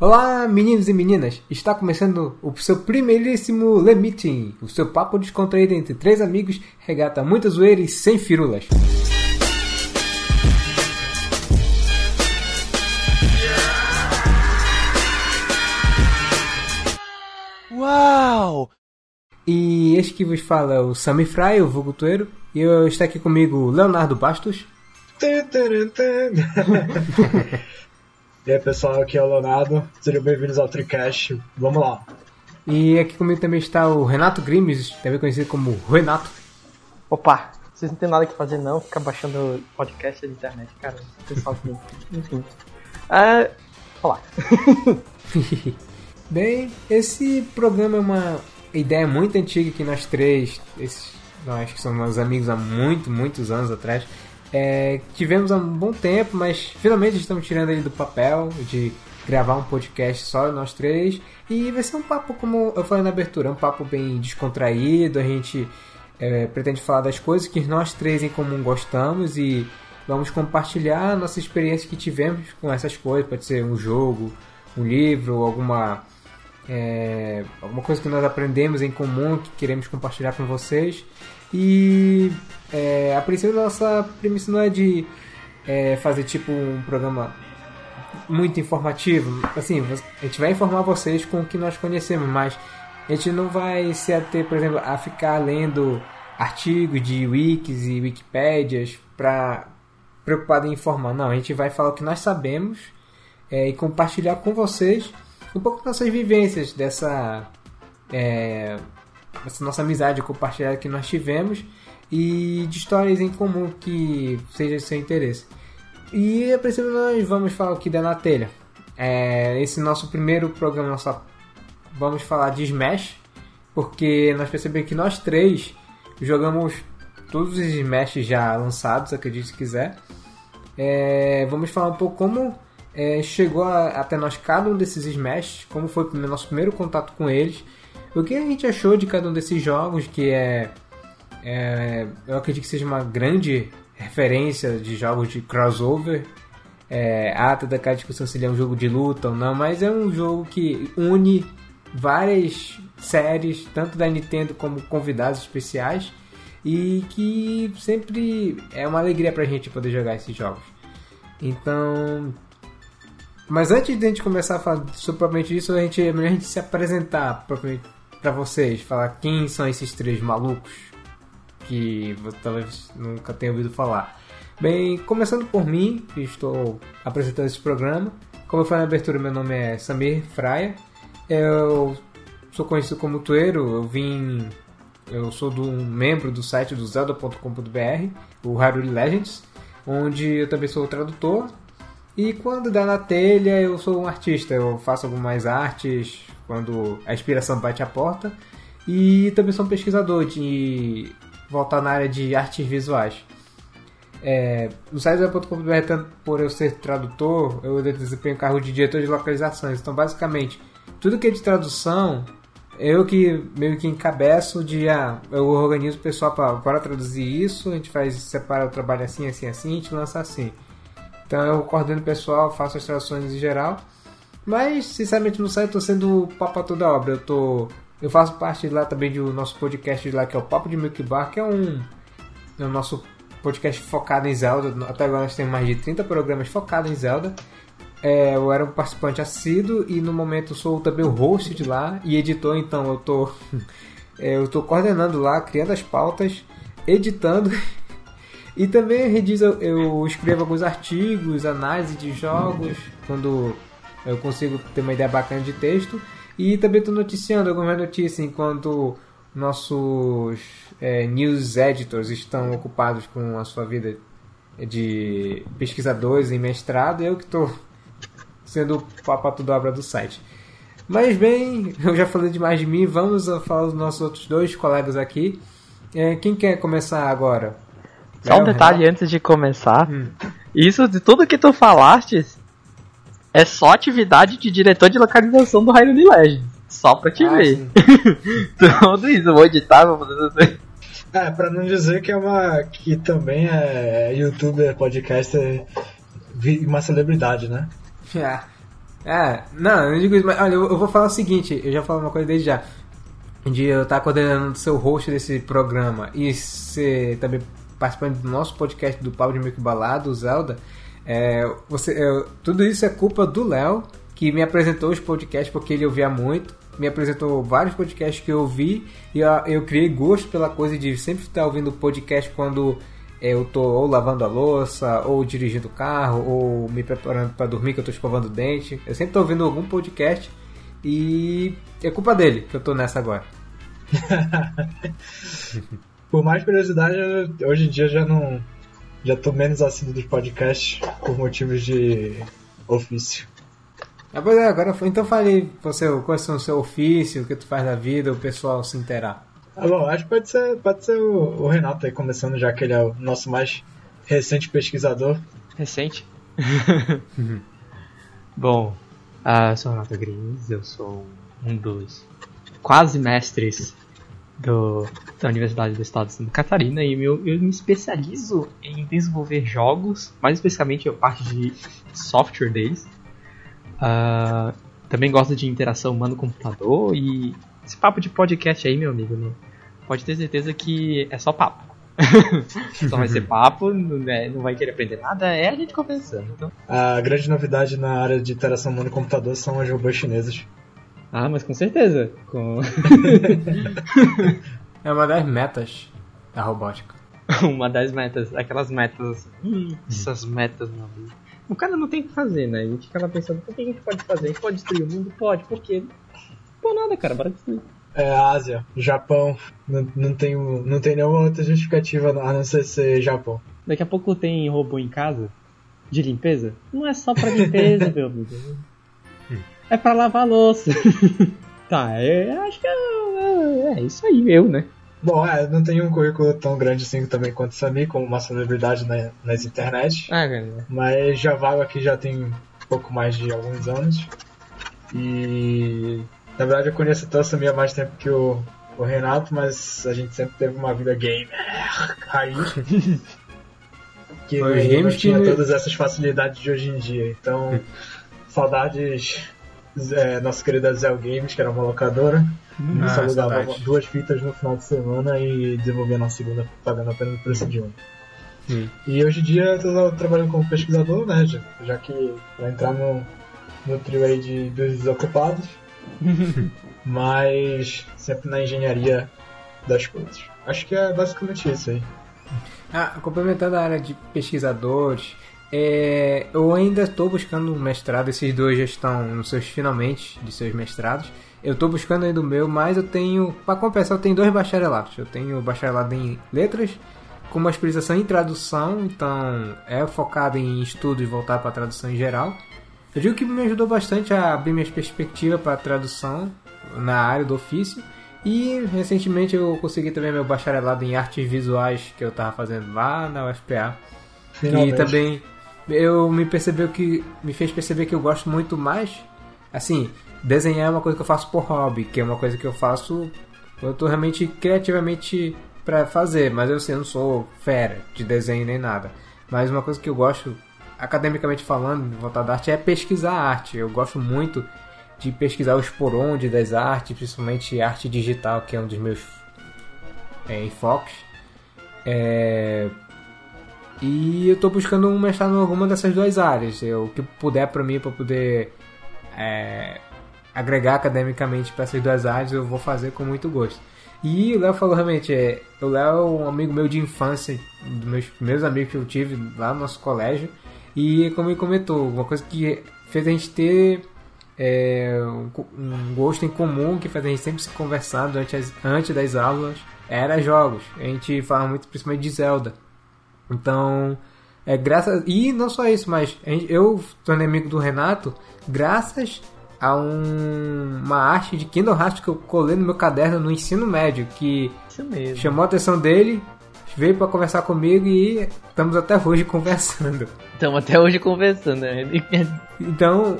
Olá, meninos e meninas! Está começando o seu primeiríssimo Le Meeting, o seu papo descontraído entre três amigos, regata muita zoeira e sem firulas. Uau! E este que vos fala é o Sami Fry, o vulgo Tueiro, e eu está aqui comigo Leonardo Bastos. e aí pessoal, aqui é o Leonardo, sejam bem-vindos ao Tricast, vamos lá. E aqui comigo também está o Renato Grimes, também conhecido como Renato. Opa, vocês não tem nada que fazer não, ficar baixando podcast da internet, cara, pessoal, enfim. Uh, olá. Bem, esse programa é uma ideia muito antiga que nós três, esses, nós que somos amigos há muito, muitos anos atrás, é, tivemos há um bom tempo, mas finalmente estamos tirando ele do papel de gravar um podcast só nós três. E vai ser um papo, como eu falei na abertura, um papo bem descontraído. A gente é, pretende falar das coisas que nós três em comum gostamos e vamos compartilhar a nossa experiência que tivemos com essas coisas. Pode ser um jogo, um livro, alguma é, alguma coisa que nós aprendemos em comum que queremos compartilhar com vocês. E é, a princípio nossa premissa não é de é, fazer tipo um programa muito informativo. Assim, a gente vai informar vocês com o que nós conhecemos, mas a gente não vai se ater, por exemplo, a ficar lendo artigos de wikis e wikipédias para preocupado em informar. Não, a gente vai falar o que nós sabemos é, e compartilhar com vocês um pouco das nossas vivências, dessa, é, dessa nossa amizade compartilhada que nós tivemos e de histórias em comum que seja de seu interesse. E a princípio nós vamos falar o que der na telha. É, esse nosso primeiro programa, nossa, vamos falar de Smash, porque nós percebemos que nós três jogamos todos os Smash já lançados, acredite se quiser. É, vamos falar um pouco como é, chegou a, até nós cada um desses Smash, como foi o nosso primeiro contato com eles, o que a gente achou de cada um desses jogos, que é, é eu acredito que seja uma grande referência de jogos de crossover. É, há toda aquela discussão se ele é um jogo de luta ou não, mas é um jogo que une várias séries, tanto da Nintendo como convidados especiais, e que sempre é uma alegria pra gente poder jogar esses jogos. Então, mas antes de a gente começar a falar propriamente isso, a gente, é melhor a gente se apresentar para vocês, falar quem são esses três malucos que talvez nunca tenha ouvido falar. Bem, começando por mim, que estou apresentando esse programa. Como eu falei na abertura, meu nome é Samir Fraia. Eu sou conhecido como Tueiro, eu vim. Eu sou do, um membro do site do Zelda.com.br, o Hyrule Legends, onde eu também sou tradutor e quando dá na telha, eu sou um artista, eu faço algumas artes quando a inspiração bate a porta. E também sou um pesquisador de voltar na área de artes visuais. É, no site da .com.br, por eu ser tradutor, eu desempenho cargo de diretor de localizações. Então, basicamente, tudo que é de tradução, eu que meio que encabeço de, ah, eu organizo o pessoal para traduzir isso, a gente faz, separa o trabalho assim, assim, assim, a gente lança assim. Então eu coordeno o pessoal, faço as traduções em geral. Mas, sinceramente, no site eu tô sendo papo toda obra. Eu tô. Eu faço parte lá também do nosso podcast lá, que é o Papo de Milk Bar, que é um. É o nosso podcast focado em Zelda. Até agora nós temos mais de 30 programas focados em Zelda. É, eu era um participante assíduo e no momento sou também o host de lá e editor, então eu tô. eu tô coordenando lá, criando as pautas, editando E também eu, eu escrevo alguns artigos, análise de jogos, quando eu consigo ter uma ideia bacana de texto. E também estou noticiando algumas notícias enquanto nossos é, news editors estão ocupados com a sua vida de pesquisadores em mestrado. Eu que estou sendo o papato da obra do site. Mas bem, eu já falei demais de mim, vamos falar dos nossos outros dois colegas aqui. É, quem quer começar agora? Só um detalhe antes de começar. Hum. Isso de tudo que tu falaste é só atividade de diretor de localização do Hyrule Legends. Só pra te ah, ver. tudo isso, eu vou editar, vou fazer É, pra não dizer que é uma. que também é youtuber, podcaster, uma celebridade, né? É. É, não, eu não digo isso, mas olha, eu, eu vou falar o seguinte, eu já falo uma coisa desde já. Um dia eu estar coordenando seu host desse programa e você também participando do nosso podcast do Pau de Mico Balado, o Zelda, é, você, é, tudo isso é culpa do Léo, que me apresentou os podcasts porque ele ouvia muito, me apresentou vários podcasts que eu ouvi e eu, eu criei gosto pela coisa de sempre estar ouvindo podcast quando eu tô ou lavando a louça, ou dirigindo o carro, ou me preparando para dormir que eu tô escovando o dente. Eu sempre tô ouvindo algum podcast e é culpa dele que eu tô nessa agora. por mais curiosidade, hoje em dia já não. Já tô menos assíduo dos podcasts por motivos de ofício. Ah, pois é, agora então falei você, quais são o seu ofício, o que tu faz na vida, o pessoal se interar. Ah, bom, acho que pode ser, pode ser o, o Renato aí começando, já que ele é o nosso mais recente pesquisador. Recente? bom, uh, eu sou o Renato Grins, eu sou um dos quase mestres do, da Universidade do Estado de Santa Catarina e eu, eu me especializo em desenvolver jogos, mais especificamente a parte de software deles. Uh, também gosto de interação humano-computador e esse papo de podcast aí, meu amigo, né? pode ter certeza que é só papo. só vai ser papo, não, é, não vai querer aprender nada, é a gente conversando. Então. A grande novidade na área de interação humano-computador são as robôs chinesas. Ah, mas com certeza. Com... é uma das metas da robótica. uma das metas, aquelas metas. Hum, essas metas, meu amigo. O cara não tem o que fazer, né? A gente ficava pensando, o que a gente pode fazer? A gente pode destruir o mundo? Pode, por quê? Por nada, cara, bora destruir. É, Ásia, Japão, não, não, tem, não tem nenhuma outra justificativa a não ser ser Japão. Daqui a pouco tem robô em casa de limpeza? Não é só pra limpeza, meu amigo é pra lavar louça. tá, é, acho que é, é, é, isso aí, eu, né? Bom, é, não tenho um currículo tão grande assim também quanto o Sami, como uma celebridade na, nas internet. Ah, cara. Mas já vago aqui já tem um pouco mais de alguns anos. E na verdade eu conheço até o Sami há mais tempo que o, o Renato, mas a gente sempre teve uma vida gamer raiz. que games não tinha que... todas essas facilidades de hoje em dia. Então, saudades é, nossa querida Zell Games, que era uma locadora. Hum, ah, alugava duas fitas no final de semana e desenvolvia na segunda pagando apenas o preço de uma. Hum. E hoje em dia eu tô trabalhando como pesquisador, né? Já, já que vai entrar no, no trio aí de, dos desocupados. mas sempre na engenharia das coisas. Acho que é basicamente isso aí. Ah, complementando a área de pesquisadores, é, eu ainda estou buscando um mestrado, esses dois já estão nos seus finalmente de seus mestrados. Eu estou buscando ainda o meu, mas eu tenho, para compensar, eu tenho dois bacharelados. Eu tenho bacharelado em letras, com uma especialização em tradução, então é focado em estudos voltado para a tradução em geral. Eu digo que me ajudou bastante a abrir minhas perspectivas para a tradução na área do ofício. E recentemente eu consegui também meu bacharelado em artes visuais que eu estava fazendo lá na UFPA. Finalmente. E também eu me percebeu que me fez perceber que eu gosto muito mais assim desenhar é uma coisa que eu faço por hobby que é uma coisa que eu faço eu tô realmente criativamente para fazer mas eu, assim, eu não sou fera de desenho nem nada. Mas uma coisa que eu gosto academicamente falando de voltar da arte é pesquisar arte. Eu gosto muito de pesquisar os poronde das artes principalmente arte digital que é um dos meus é, enfoques. É, e eu tô buscando um mestrado em alguma dessas duas áreas. Eu, o que puder para mim, para poder é, agregar academicamente para essas duas áreas, eu vou fazer com muito gosto. E o Léo falou realmente, é, o Léo é um amigo meu de infância, dos meus primeiros amigos que eu tive lá no nosso colégio. E como ele comentou, uma coisa que fez a gente ter é, um, um, gosto em comum, que fez a gente sempre se conversar durante as, antes das aulas, era jogos. A gente fala muito principalmente de Zelda. Então, é graças. E não só isso, mas eu tornei amigo do Renato graças a um, uma arte de Kingdom Hearts que eu colei no meu caderno no ensino médio, que chamou a atenção dele, veio para conversar comigo e estamos até hoje conversando. Estamos até hoje conversando, né? então,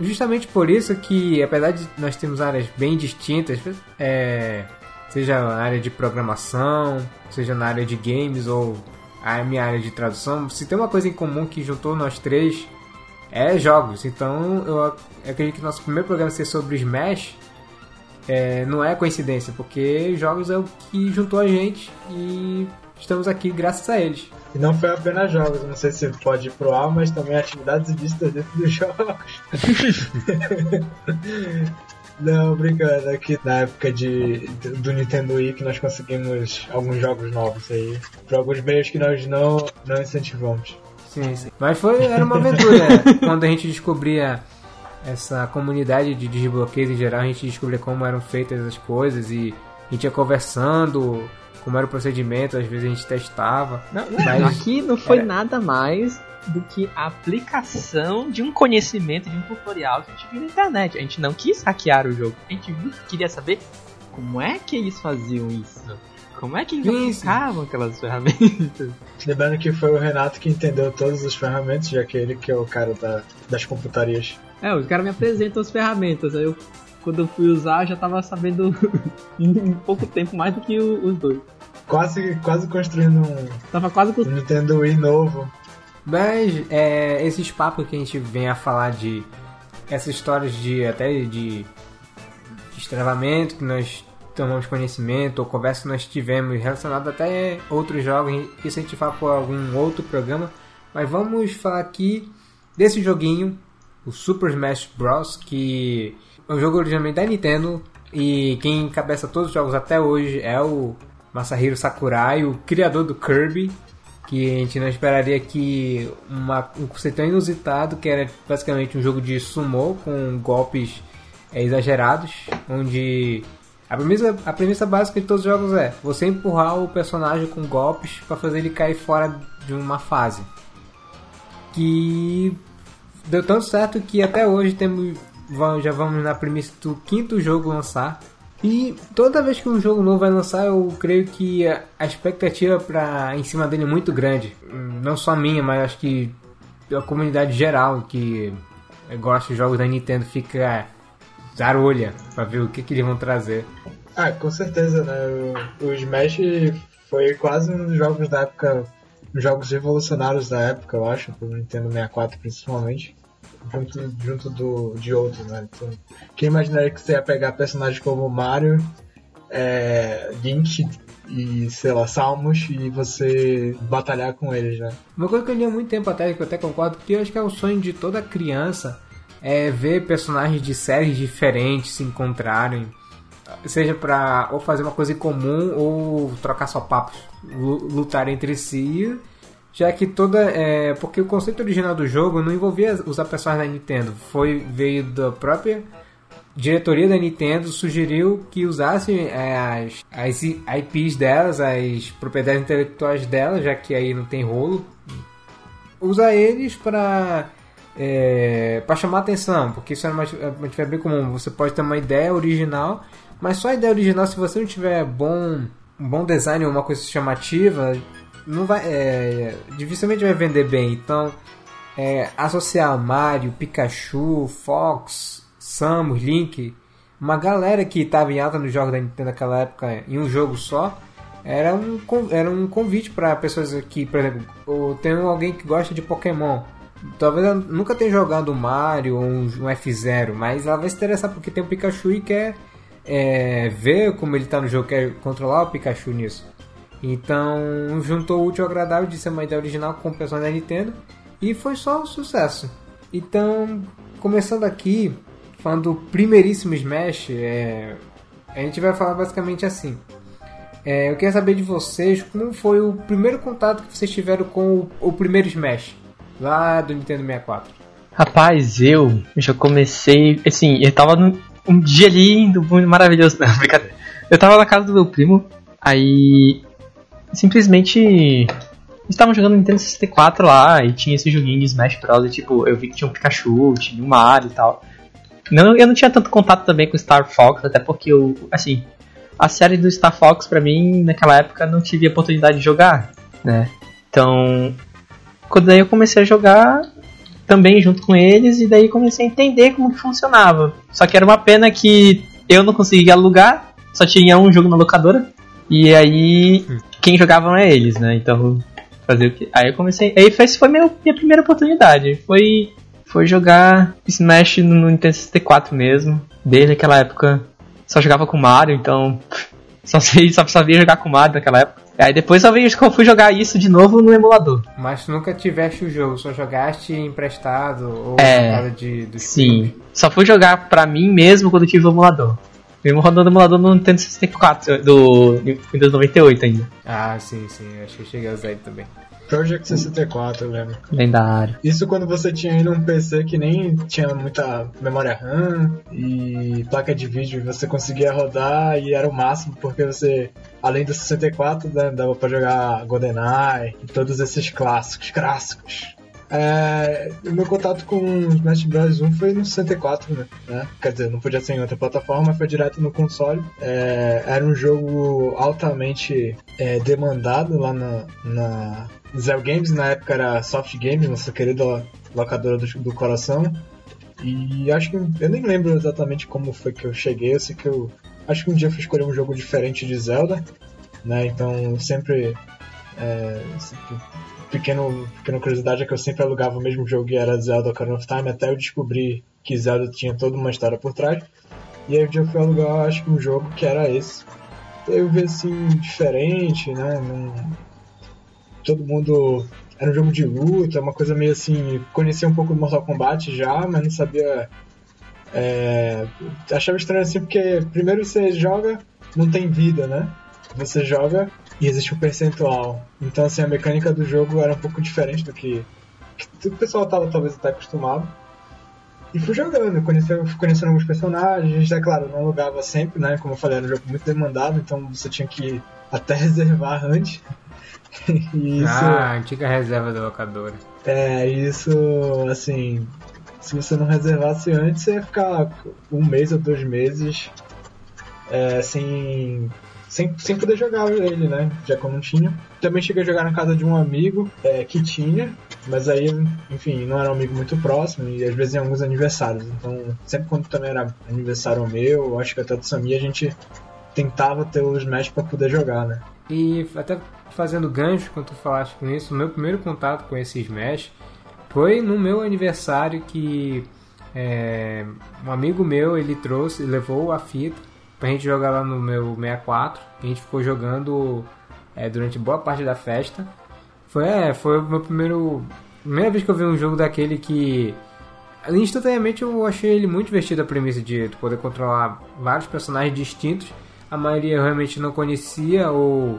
justamente por isso que, apesar de nós termos áreas bem distintas, é, seja na área de programação, seja na área de games ou a minha área de tradução, se tem uma coisa em comum que juntou nós três é jogos. Então eu acredito que nosso primeiro programa ser sobre Smash é, não é coincidência, porque jogos é o que juntou a gente e estamos aqui graças a eles. E não foi apenas jogos, não sei se pode ir pro ar, mas também atividades vistas dentro dos jogos. não, brincando, aqui na época de, do Nintendo Wii que nós conseguimos alguns jogos novos aí. Jogos meios que nós não, não incentivamos. Sim, sim. Mas foi, era uma aventura. quando a gente descobria essa comunidade de desbloqueios em geral, a gente descobria como eram feitas as coisas e a gente ia conversando como era o procedimento, às vezes a gente testava. Não, mas aqui não foi era... nada mais do que a aplicação de um conhecimento, de um tutorial que a gente viu na internet. A gente não quis hackear o jogo, a gente queria saber como é que eles faziam isso. Como é que eles aplicavam aquelas ferramentas? Lembrando que foi o Renato que entendeu todas as ferramentas, já que ele que é o cara da, das computarias. É, o cara me apresenta as ferramentas, aí eu quando eu fui usar, já tava sabendo em pouco tempo mais do que o, os dois. Quase, quase construindo um, tava quase um Nintendo Wii novo. Mas é, esses papos que a gente vem a falar de essas histórias de até de, de extravamento que nós tomamos conhecimento ou conversa que nós tivemos relacionado até outros jogos, isso a gente fala por algum outro programa, mas vamos falar aqui desse joguinho, o Super Smash Bros, que é um jogo originalmente da Nintendo e quem encabeça todos os jogos até hoje é o Masahiro Sakurai, o criador do Kirby, que a gente não esperaria que uma, um conceito tão inusitado, que era basicamente um jogo de sumo com golpes é, exagerados, onde a premissa, a premissa básica de todos os jogos é você empurrar o personagem com golpes para fazer ele cair fora de uma fase. Que deu tão certo que até hoje temos já vamos na premissa do quinto jogo lançar. E toda vez que um jogo novo vai lançar, eu creio que a expectativa para em cima dele é muito grande. Não só minha, mas acho que a comunidade geral que gosta de jogos da Nintendo fica zarolha para ver o que, que eles vão trazer. Ah, com certeza, né? O, o Smash foi quase um dos jogos da época, jogos revolucionários da época, eu acho, pro Nintendo 64 principalmente junto, junto do, de outros, né? Então, quem imaginaria que você ia pegar personagens como Mario, é, Link e, sei lá, Salmos e você batalhar com eles, né? Uma coisa que eu li há muito tempo atrás, que eu até concordo, que eu acho que é o sonho de toda criança, é ver personagens de séries diferentes se encontrarem, seja para ou fazer uma coisa em comum ou trocar só papos, lutar entre si já que toda é, porque o conceito original do jogo não envolvia usar personagens da Nintendo. Foi veio da própria diretoria da Nintendo sugeriu que usassem é, as, as IPs delas as propriedades intelectuais delas já que aí não tem rolo. Usar eles para é, para chamar atenção porque isso é uma, uma bem comum. Você pode ter uma ideia original mas só a ideia original se você não tiver bom um bom design uma coisa chamativa não vai, é, dificilmente vai vender bem. Então, é, associar Mario, Pikachu, Fox, Samus, Link, uma galera que estava em alta nos jogos da Nintendo naquela época em um jogo só, era um, era um convite para pessoas que, por exemplo, tem alguém que gosta de Pokémon. Talvez ela nunca tenha jogado Mario ou um, um F0, mas ela vai se interessar porque tem o Pikachu e quer é, ver como ele está no jogo, quer controlar o Pikachu nisso. Então juntou o útil ao agradável de ser uma ideia original com o personagem da Nintendo e foi só um sucesso. Então, começando aqui, falando do primeiríssimo Smash, é, a gente vai falar basicamente assim. É, eu queria saber de vocês como foi o primeiro contato que vocês tiveram com o, o primeiro Smash, lá do Nintendo 64. Rapaz, eu já comecei, assim, eu tava num um dia lindo, maravilhoso, não, brincadeira. Eu tava na casa do meu primo, aí simplesmente estavam jogando Nintendo 64 lá e tinha esse joguinho Smash Bros. E, tipo, eu vi que tinha um Pikachu, tinha um Mario e tal. Não, eu não tinha tanto contato também com Star Fox, até porque eu, assim, a série do Star Fox pra mim naquela época não tive a oportunidade de jogar, né? Então, quando daí eu comecei a jogar também junto com eles e daí comecei a entender como que funcionava. Só que era uma pena que eu não conseguia alugar, só tinha um jogo na locadora. E aí hum quem jogavam é eles, né? Então, fazer o que? Aí eu comecei. Aí foi, foi minha, minha primeira oportunidade. Foi, foi jogar Smash no Nintendo 64 mesmo. Desde aquela época só jogava com Mario, então só, sei, só sabia jogar com Mario naquela época. Aí depois eu fui jogar isso de novo no emulador. Mas tu nunca tiveste o jogo, só jogaste emprestado ou é, de, Sim, só fui jogar pra mim mesmo quando tive o emulador. Mesmo rodando o emulador no Nintendo 64, do Windows 98 ainda. Ah, sim, sim, acho que eu cheguei a usar ele também. Project 64, eu lembro. Lendário. Isso quando você tinha ainda um PC que nem tinha muita memória RAM e placa de vídeo, e você conseguia rodar e era o máximo, porque você, além do 64, né, dava pra jogar GoldenEye e todos esses clássicos, clássicos. É, o meu contato com Smash Bros 1 foi no 64, né? né? Quer dizer, não podia ser em outra plataforma, foi direto no console. É, era um jogo altamente é, demandado lá na, na Zell Games, na época era Soft Games, nossa querida locadora do, do coração. E acho que eu nem lembro exatamente como foi que eu cheguei, eu sei que eu acho que um dia eu fui escolher um jogo diferente de Zelda, né? Então sempre é, pequeno, pequena curiosidade é que eu sempre alugava o mesmo jogo e era Zelda Ocarina of Time até eu descobrir que Zelda tinha toda uma história por trás. E aí um dia eu fui alugar, acho que um jogo que era esse. Eu vi assim, diferente, né? Todo mundo. Era um jogo de luta, uma coisa meio assim. Conhecia um pouco do Mortal Kombat já, mas não sabia. É, achava estranho assim, porque primeiro você joga, não tem vida, né? Você joga e existe um percentual. Então, assim, a mecânica do jogo era um pouco diferente do que, que o pessoal estava talvez até acostumado. E fui jogando, conhecendo, fui conhecendo alguns personagens, é claro, não alugava sempre, né? Como eu falei, era um jogo muito demandado, então você tinha que até reservar antes. isso, ah, antiga reserva da locadora. É, isso, assim, se você não reservasse antes, você ia ficar um mês ou dois meses é, sem, sem, sem poder jogar ele, né? Já que eu não tinha. Também cheguei a jogar na casa de um amigo é, que tinha, mas aí, enfim, não era um amigo muito próximo e às vezes em alguns aniversários. Então, sempre quando também era aniversário meu, acho que até do Sami, a gente tentava ter o Smash para poder jogar, né? E até fazendo gancho quando tu falaste com isso, o meu primeiro contato com esse Smash foi no meu aniversário que é, um amigo meu ele trouxe, levou a fita pra gente jogar lá no meu 64. A gente ficou jogando é, durante boa parte da festa. Foi, é, foi o meu primeiro. Primeira vez que eu vi um jogo daquele que. Instantaneamente eu achei ele muito divertido a premissa de poder controlar vários personagens distintos. A maioria eu realmente não conhecia ou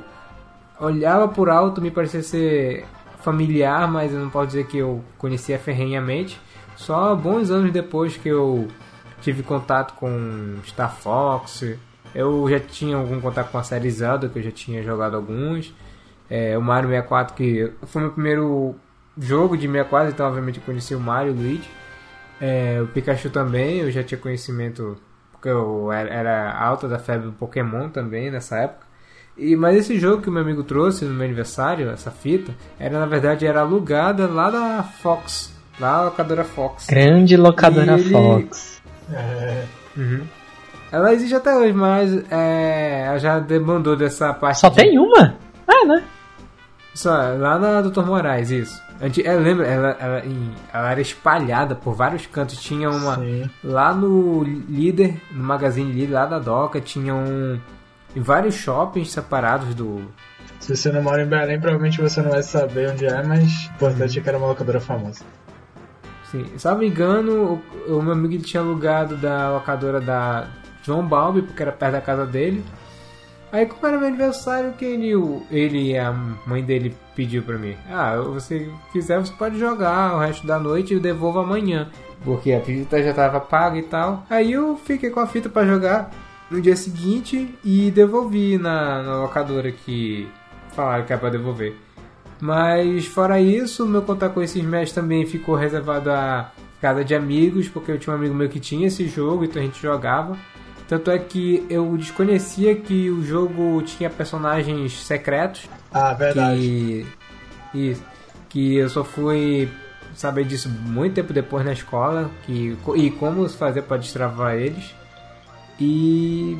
olhava por alto, me parecia ser familiar, mas eu não posso dizer que eu conhecia ferrenhamente. Só bons anos depois que eu tive contato com Star Fox, eu já tinha algum contato com a série Zelda, que eu já tinha jogado alguns. É, o Mario 64, que foi meu primeiro jogo de 64, então obviamente eu conheci o Mario e o Luigi. É, o Pikachu também, eu já tinha conhecimento, porque eu era, era alta da febre do Pokémon também nessa época. E, mas esse jogo que o meu amigo trouxe no meu aniversário, essa fita, era na verdade era alugada lá da Fox, lá da locadora Fox. Grande locadora ele... Fox. É... Uhum. Ela existe até hoje, mas é, ela já demandou dessa parte. Só de... tem uma? Ah, né? Só, lá na Dr. Moraes, isso. Eu lembro, ela, ela, ela, era espalhada por vários cantos. Tinha uma. Sim. Lá no Líder, no Magazine Líder, lá da Doca, tinha um em vários shoppings separados do. Se você não mora em Belém, provavelmente você não vai saber onde é, mas o importante é que era uma locadora famosa. Sim, me engano, o, o meu amigo ele tinha alugado da locadora da João Balbi, porque era perto da casa dele. Aí, como era meu aniversário, que ele, ele e a mãe dele pediu pra mim: Ah, você quiser, você pode jogar o resto da noite e eu devolvo amanhã. Porque a fita já tava paga e tal. Aí eu fiquei com a fita para jogar no dia seguinte e devolvi na, na locadora que falaram que era pra devolver. Mas fora isso, meu contato com esses Smash também ficou reservado a casa de amigos, porque eu tinha um amigo meu que tinha esse jogo, então a gente jogava. Tanto é que eu desconhecia que o jogo tinha personagens secretos. Ah, verdade. Que, isso, que eu só fui saber disso muito tempo depois na escola. Que, e como fazer para destravar eles. E.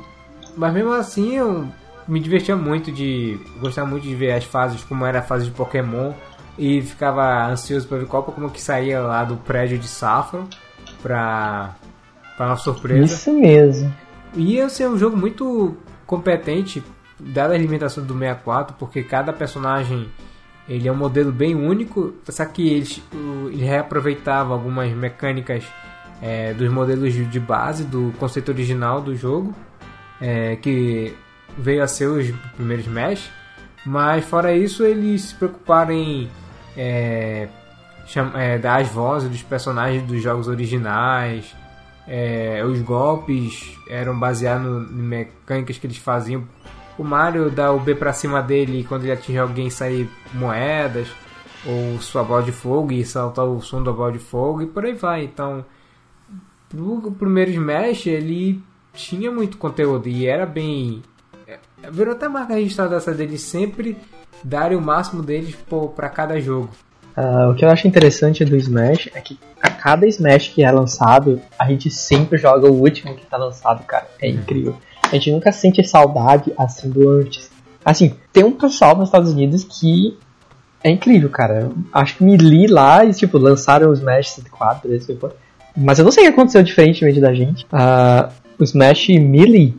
Mas mesmo assim eu me divertia muito de. Gostava muito de ver as fases, como era a fase de Pokémon. e ficava ansioso para ver qual Pokémon que saía lá do prédio de Saffron pra, pra uma surpresa. Isso mesmo. Ia ser um jogo muito competente, dada a limitação do 64, porque cada personagem ele é um modelo bem único, só que eles, ele reaproveitava algumas mecânicas é, dos modelos de base do conceito original do jogo, é, que veio a ser os primeiros Smash, mas fora isso eles se preocuparam em é, é, dar as vozes dos personagens dos jogos originais, é, os golpes eram baseados em mecânicas que eles faziam. O Mario dá o B pra cima dele e quando ele atinge alguém sair moedas, ou sua bola de fogo e saltar o som da bola de fogo e por aí vai. Então, o primeiro Smash ele tinha muito conteúdo e era bem. Virou até marca registrada essa deles sempre darem o máximo deles para cada jogo. Uh, o que eu acho interessante do Smash é que a cada Smash que é lançado, a gente sempre joga o último que tá lançado, cara. É uhum. incrível. A gente nunca sente saudade assim do antes. Assim, tem um pessoal nos Estados Unidos que é incrível, cara. Acho que me li lá e, tipo, lançaram o Smash 64, esse mas eu não sei o que aconteceu diferentemente da gente. Uh, o Smash Melee,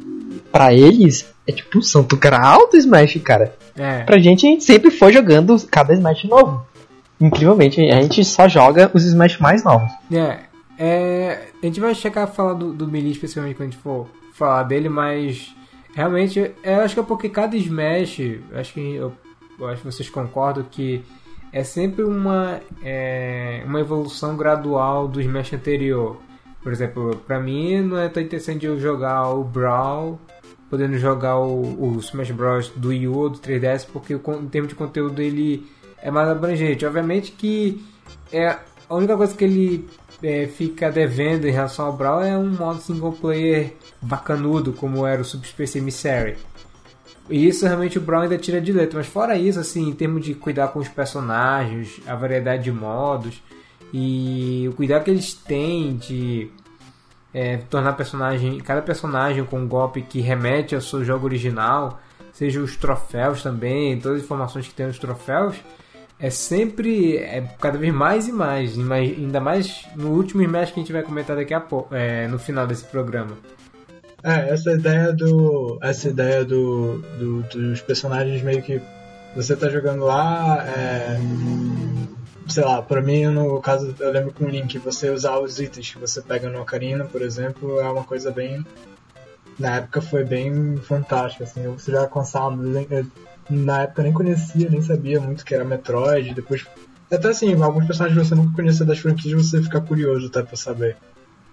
pra eles, é tipo o santo grau do Smash, cara. É. Pra gente, a gente sempre foi jogando cada Smash novo. Incrivelmente, a gente só joga os Smash mais novos. É, é a gente vai chegar a falar do, do Melee especialmente quando a gente for falar dele, mas realmente, eu acho que é porque cada Smash, acho que eu, eu acho que vocês concordam que é sempre uma, é, uma evolução gradual do Smash anterior. Por exemplo, pra mim não é tão interessante eu jogar o Brawl podendo jogar o, o Smash Bros. do Wii U ou do 3DS, porque em termos de conteúdo ele é mais abrangente. Obviamente que é a única coisa que ele é, fica devendo em relação ao Brawl é um modo single player bacanudo, como era o Subspace Emissary. E isso realmente o Brown ainda tira de letra. Mas fora isso, assim, em termos de cuidar com os personagens, a variedade de modos e o cuidado que eles têm de é, tornar personagem, cada personagem com um golpe que remete ao seu jogo original, seja os troféus também, todas as informações que tem nos troféus, é sempre é cada vez mais e mais, ainda mais no último Smash que a gente vai comentar daqui a pouco, é, no final desse programa. É, essa ideia do. Essa ideia do, do dos personagens meio que. Você tá jogando lá. É, sei lá, pra mim, no caso, eu lembro com o Link, você usar os itens que você pega no Ocarina, por exemplo, é uma coisa bem. Na época foi bem fantástica, assim, você já alcançava. Na época eu nem conhecia, nem sabia muito que era Metroid, depois. Até assim, alguns personagens que você nunca conhecia das franquias, você fica curioso até pra saber.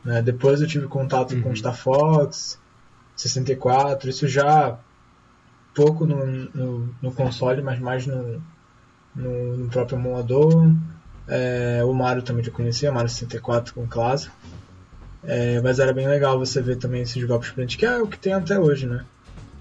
Né? Depois eu tive contato uhum. com Star Fox, 64, isso já pouco no, no, no console, mas mais no, no, no próprio emulador. É, o Mario também já conhecia, Mario 64 com clássico. É, mas era bem legal você ver também esses golpes frente, que é o que tem até hoje, né?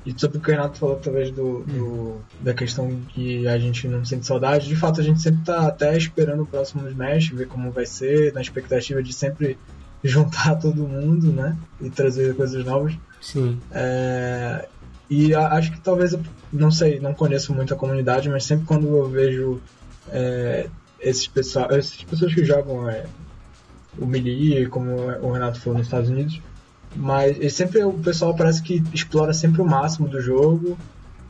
E sobre o que o Renato falou talvez do, do, da questão que a gente não sente saudade, de fato a gente sempre tá até esperando o próximo Smash, ver como vai ser, na expectativa de sempre juntar todo mundo, né? E trazer coisas novas. Sim. É, e acho que talvez, não sei, não conheço muito a comunidade, mas sempre quando eu vejo é, esses pessoal, essas pessoas que jogam é, o Melee, como o Renato falou nos Estados Unidos, mas sempre o pessoal parece que explora sempre o máximo do jogo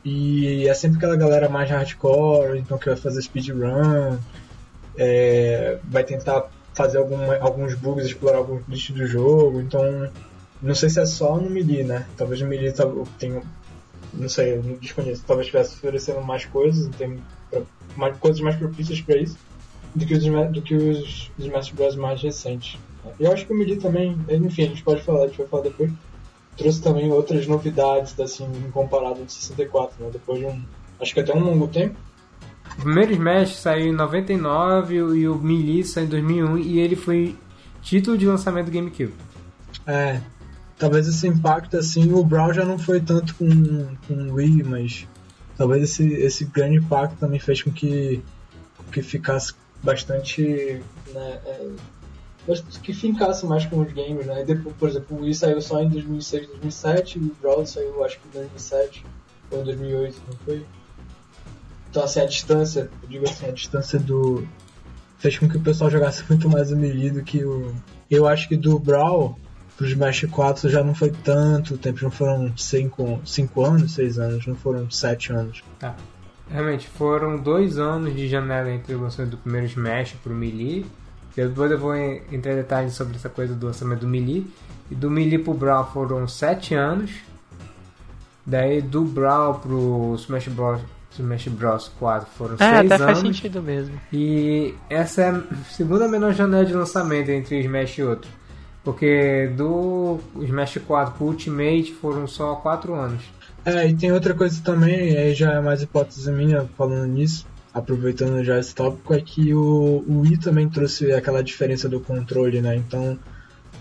e é sempre aquela galera mais hardcore, então que vai fazer speedrun, é, vai tentar fazer alguns bugs, explorar alguns glitches do jogo, então não sei se é só no Melee, né? Talvez no Melee tenha. Não sei, eu não desconheço. Talvez estivesse oferecendo mais coisas, tem mais, coisas mais propícias para isso do que os, do que os, os Smash Bros. mais recentes. Eu acho que o Melee também, enfim, a gente pode falar, a gente vai falar depois. Trouxe também outras novidades, assim, comparado de 64, né? Depois de um. Acho que até um longo tempo. O primeiro Smash saiu em 99 e o Melee saiu em 2001 e ele foi título de lançamento do GameCube. É, talvez esse impacto assim, o Brawl já não foi tanto com, com o Wii, mas talvez esse, esse grande impacto também fez com que, que ficasse bastante. Né, é, que fincasse mais com os games, né? Depois, por exemplo, o Wii saiu só em 2006, 2007, e o Brawl saiu acho que em 2007 ou em 2008, não foi? Então, assim, a distância, eu digo assim, a distância do. fez com que o pessoal jogasse muito mais o Melee do que o. Eu acho que do Brawl pro Smash 4 já não foi tanto tempo, não foram 5 anos, 6 anos, não foram 7 anos. Tá. Realmente, foram dois anos de janela entre o lançamento do primeiro Smash pro Melee. Depois eu vou entrar em detalhes sobre essa coisa do lançamento do Melee. E do Melee pro Brawl foram 7 anos. Daí do Brawl pro Smash Bros. Smash Bros 4 foram 6 É, anos. até faz sentido mesmo. E essa é a segunda menor janela de lançamento entre Smash e outro. Porque do Smash 4 pro Ultimate foram só 4 anos. É, e tem outra coisa também, aí já é mais hipótese minha falando nisso, aproveitando já esse tópico, é que o, o Wii também trouxe aquela diferença do controle, né? Então,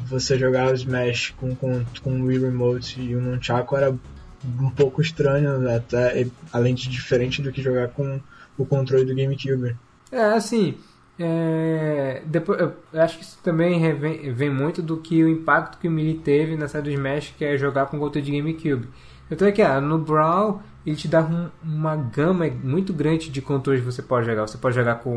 você jogar o Smash com, com, com o Wii Remote e o Nunchaku era um pouco estranho, né? até além de diferente do que jogar com o controle do GameCube. É, assim, é, depois, eu acho que isso também vem, muito do que o impacto que o Melee teve na série do Smash, que é jogar com controle de GameCube. É que ah, no Brawl ele te dá um, uma gama muito grande de controles que você pode jogar. Você pode jogar com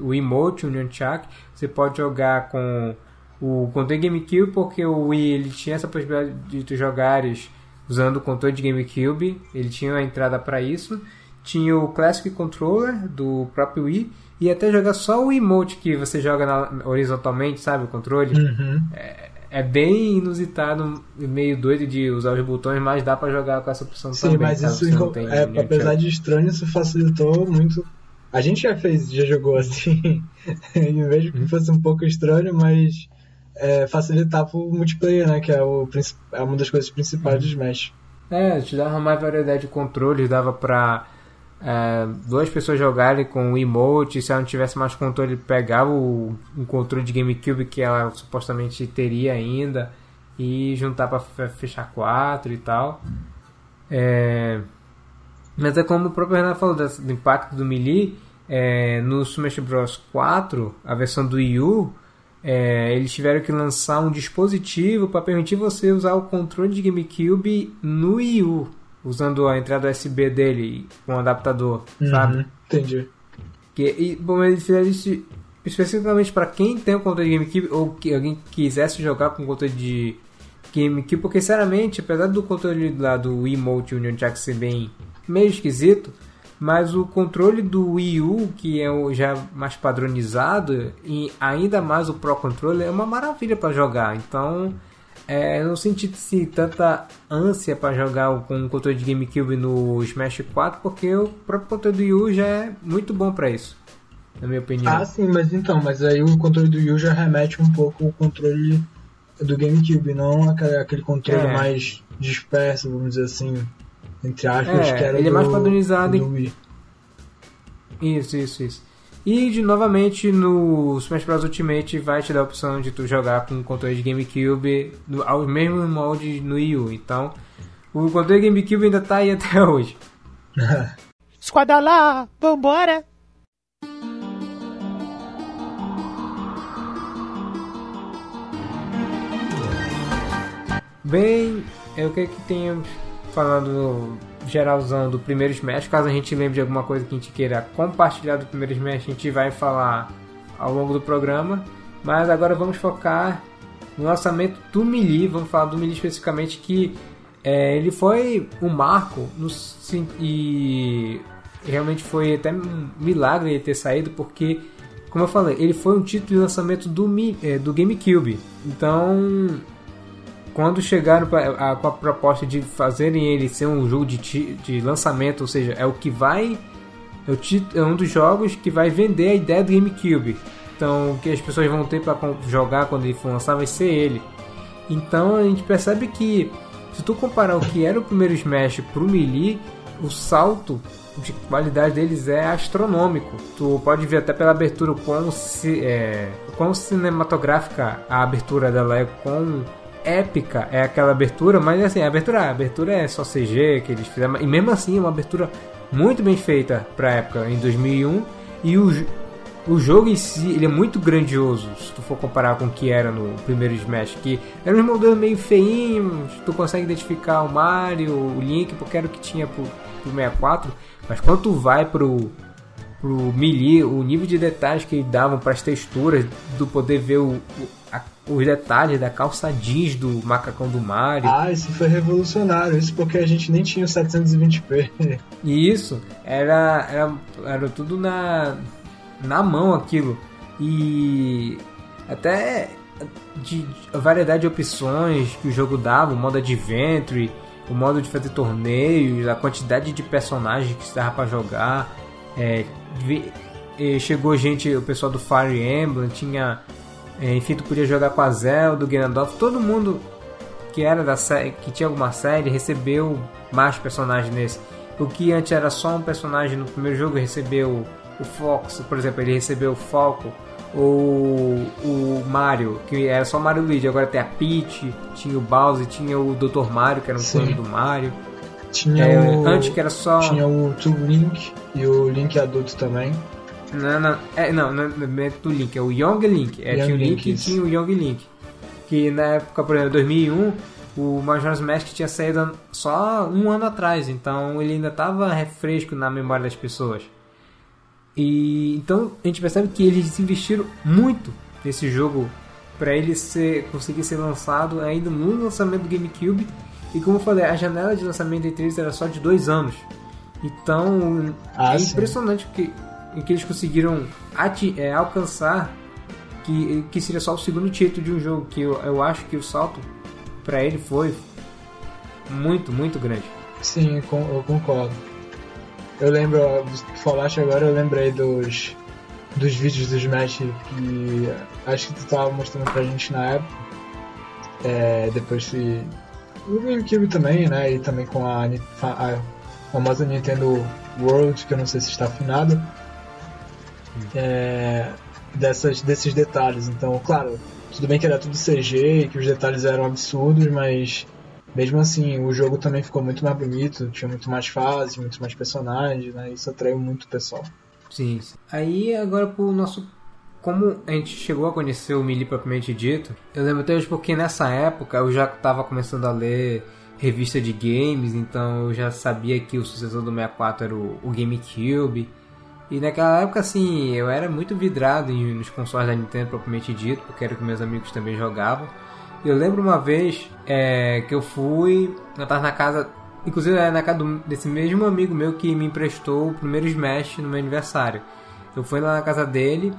o, o emote, o Nunchuck, você pode jogar com o controle GameCube, porque o Wii ele tinha essa possibilidade de tu jogares usando o controle de GameCube, ele tinha a entrada para isso. Tinha o Classic Controller do próprio Wii e até jogar só o emote que você joga na, horizontalmente, sabe, o controle. Uhum. É, é bem inusitado e meio doido de usar os botões, mas dá pra jogar com essa opção Sim, também. mas caso isso, tenha é, apesar de estranho, isso facilitou muito. A gente já fez, já jogou assim, de que fosse um pouco estranho, mas é, facilitava o multiplayer, né? Que é, o, é uma das coisas principais do Smash. É, te dava mais variedade de controles, dava pra é, duas pessoas jogarem com o emote, se ela não tivesse mais controle, pegava o, um controle de GameCube que ela supostamente teria ainda e juntar fe- fechar quatro e tal. É, mas é como o próprio Renato falou desse- do impacto do Melee, é, no Smash Bros 4, a versão do Wii U, é, eles tiveram que lançar um dispositivo para permitir você usar o controle de GameCube no Wii U, usando a entrada USB dele com um adaptador, sabe? Uhum, entendi. Que, e, bom, eles fizeram isso especificamente para quem tem o controle de GameCube ou que alguém quisesse jogar com o controle de GameCube, porque sinceramente, apesar do controle lá do Wiimote o Nunchuck ser bem meio esquisito, mas o controle do Wii U, que é o já mais padronizado, e ainda mais o Pro Controller, é uma maravilha para jogar. Então, é, eu não senti assim, tanta ânsia para jogar com o controle de GameCube no Smash 4, porque o próprio controle do Wii U já é muito bom para isso, na minha opinião. Ah, sim, mas então, mas aí o controle do Wii U já remete um pouco ao controle do GameCube, não aquele, aquele controle É. mais disperso, vamos dizer assim, entre aspas, É, que era ele é do, mais padronizado do em- Wii. Isso, isso, isso. E de novamente no Smash Bros Ultimate vai te dar a opção de tu jogar com o controle de GameCube no, ao mesmo molde no Wii U. Então, o controle de GameCube ainda tá aí até hoje. Esquadra lá, vambora! Bem, é o que que temos falando geralzão do primeiro Smash. Caso a gente lembre de alguma coisa que a gente queira compartilhar do primeiro Smash, a gente vai falar ao longo do programa. Mas agora vamos focar no lançamento do Melee. Vamos falar do Melee especificamente que é, ele foi um marco no, sim- e realmente foi até um milagre ele ter saído porque como eu falei, ele foi um título de lançamento do, Mi- é, do GameCube. Então, quando chegaram pra, a, com a proposta de fazerem ele ser um jogo de, de lançamento, ou seja, é o que vai. É, é um dos jogos que vai vender a ideia do GameCube. Então, o que as pessoas vão ter para jogar quando ele for lançar vai ser ele. Então, a gente percebe que, se tu comparar o que era o primeiro Smash pro Melee, o salto de qualidade deles é astronômico. Tu pode ver até pela abertura quão, ci- é, quão cinematográfica a abertura dela é, quão épica é aquela abertura, mas assim, a abertura, a abertura é só CG que eles fizeram, e mesmo assim é uma abertura muito bem feita pra época, em 2001, e o, o jogo em si, ele é muito grandioso, se tu for comparar com o que era no primeiro Smash, que eram uns modelos meio feinhos, tu consegue identificar o Mario, o Link, porque era o que tinha pro, pro 64, mas quando tu vai pro, pro Melee, o nível de detalhes que davam para as texturas, do poder ver o a, os detalhes da calça jeans do macacão do Mario. Ah, isso foi revolucionário, isso porque a gente nem tinha o 720p. E isso, era, era, era tudo na, na mão aquilo. E até de, de a variedade de opções que o jogo dava, o modo Adventure, o modo de fazer torneios, a quantidade de personagens que se dava para jogar. É, chegou gente, o pessoal do Fire Emblem, tinha. É, enfim, tu podia jogar com a Zelda, o Ganondorf, todo mundo que era da série, que tinha alguma série, recebeu mais personagens nesse. O que antes era só um personagem no primeiro jogo, recebeu o Fox, por exemplo, ele recebeu o Falco, ou o Mario, que era só Mario Luigi, agora tem a Peach, tinha o Bowser, tinha o Dr. Mario, que era um clone do Mario. Tinha É, o. antes que era só- Tinha o Two Link e o Link adulto também. Não, não, é, não, não, não é do Link, é o Young Link. É, Young tinha o Link Link, e tinha o Young Link. Que na época, por exemplo, 2001, o Majora's Mask tinha saído só um ano atrás, então ele ainda estava refresco na memória das pessoas. E então a gente percebe que eles investiram muito nesse jogo para ele ser, conseguir ser lançado ainda no lançamento do GameCube. E como eu falei, a janela de lançamento entre eles era só de dois anos. Então Ah, é sim. impressionante que, em que eles conseguiram é, alcançar que, que seria só o segundo título de um jogo. Que eu, eu acho que o salto para ele foi muito, muito grande. Sim, eu concordo. Eu lembro, tu falaste agora, eu lembrei dos, dos vídeos do Smash que acho que tu tava mostrando pra gente na época. É, depois se. O GameCube também, né? E também com a, a famosa Nintendo World, que eu não sei se está afinado. É, dessas, desses detalhes. Então, claro, tudo bem que era tudo CG e que os detalhes eram absurdos, mas mesmo assim, o jogo também ficou muito mais bonito, tinha muito mais fases, muito mais personagens, né? Isso atraiu muito o pessoal. Sim. Aí agora pro nosso. Como a gente chegou a conhecer o Melee propriamente dito, eu lembro até hoje porque nessa época eu já estava começando a ler revista de games, então eu já sabia que o sucessor do 64 era o GameCube. E naquela época, assim, eu era muito vidrado nos consoles da Nintendo propriamente dito, porque era o que meus amigos também jogavam. Eu lembro uma vez é, que eu fui, eu tava na casa, inclusive era na casa do- desse mesmo amigo meu que me emprestou o primeiro Smash no meu aniversário. Eu fui lá na casa dele,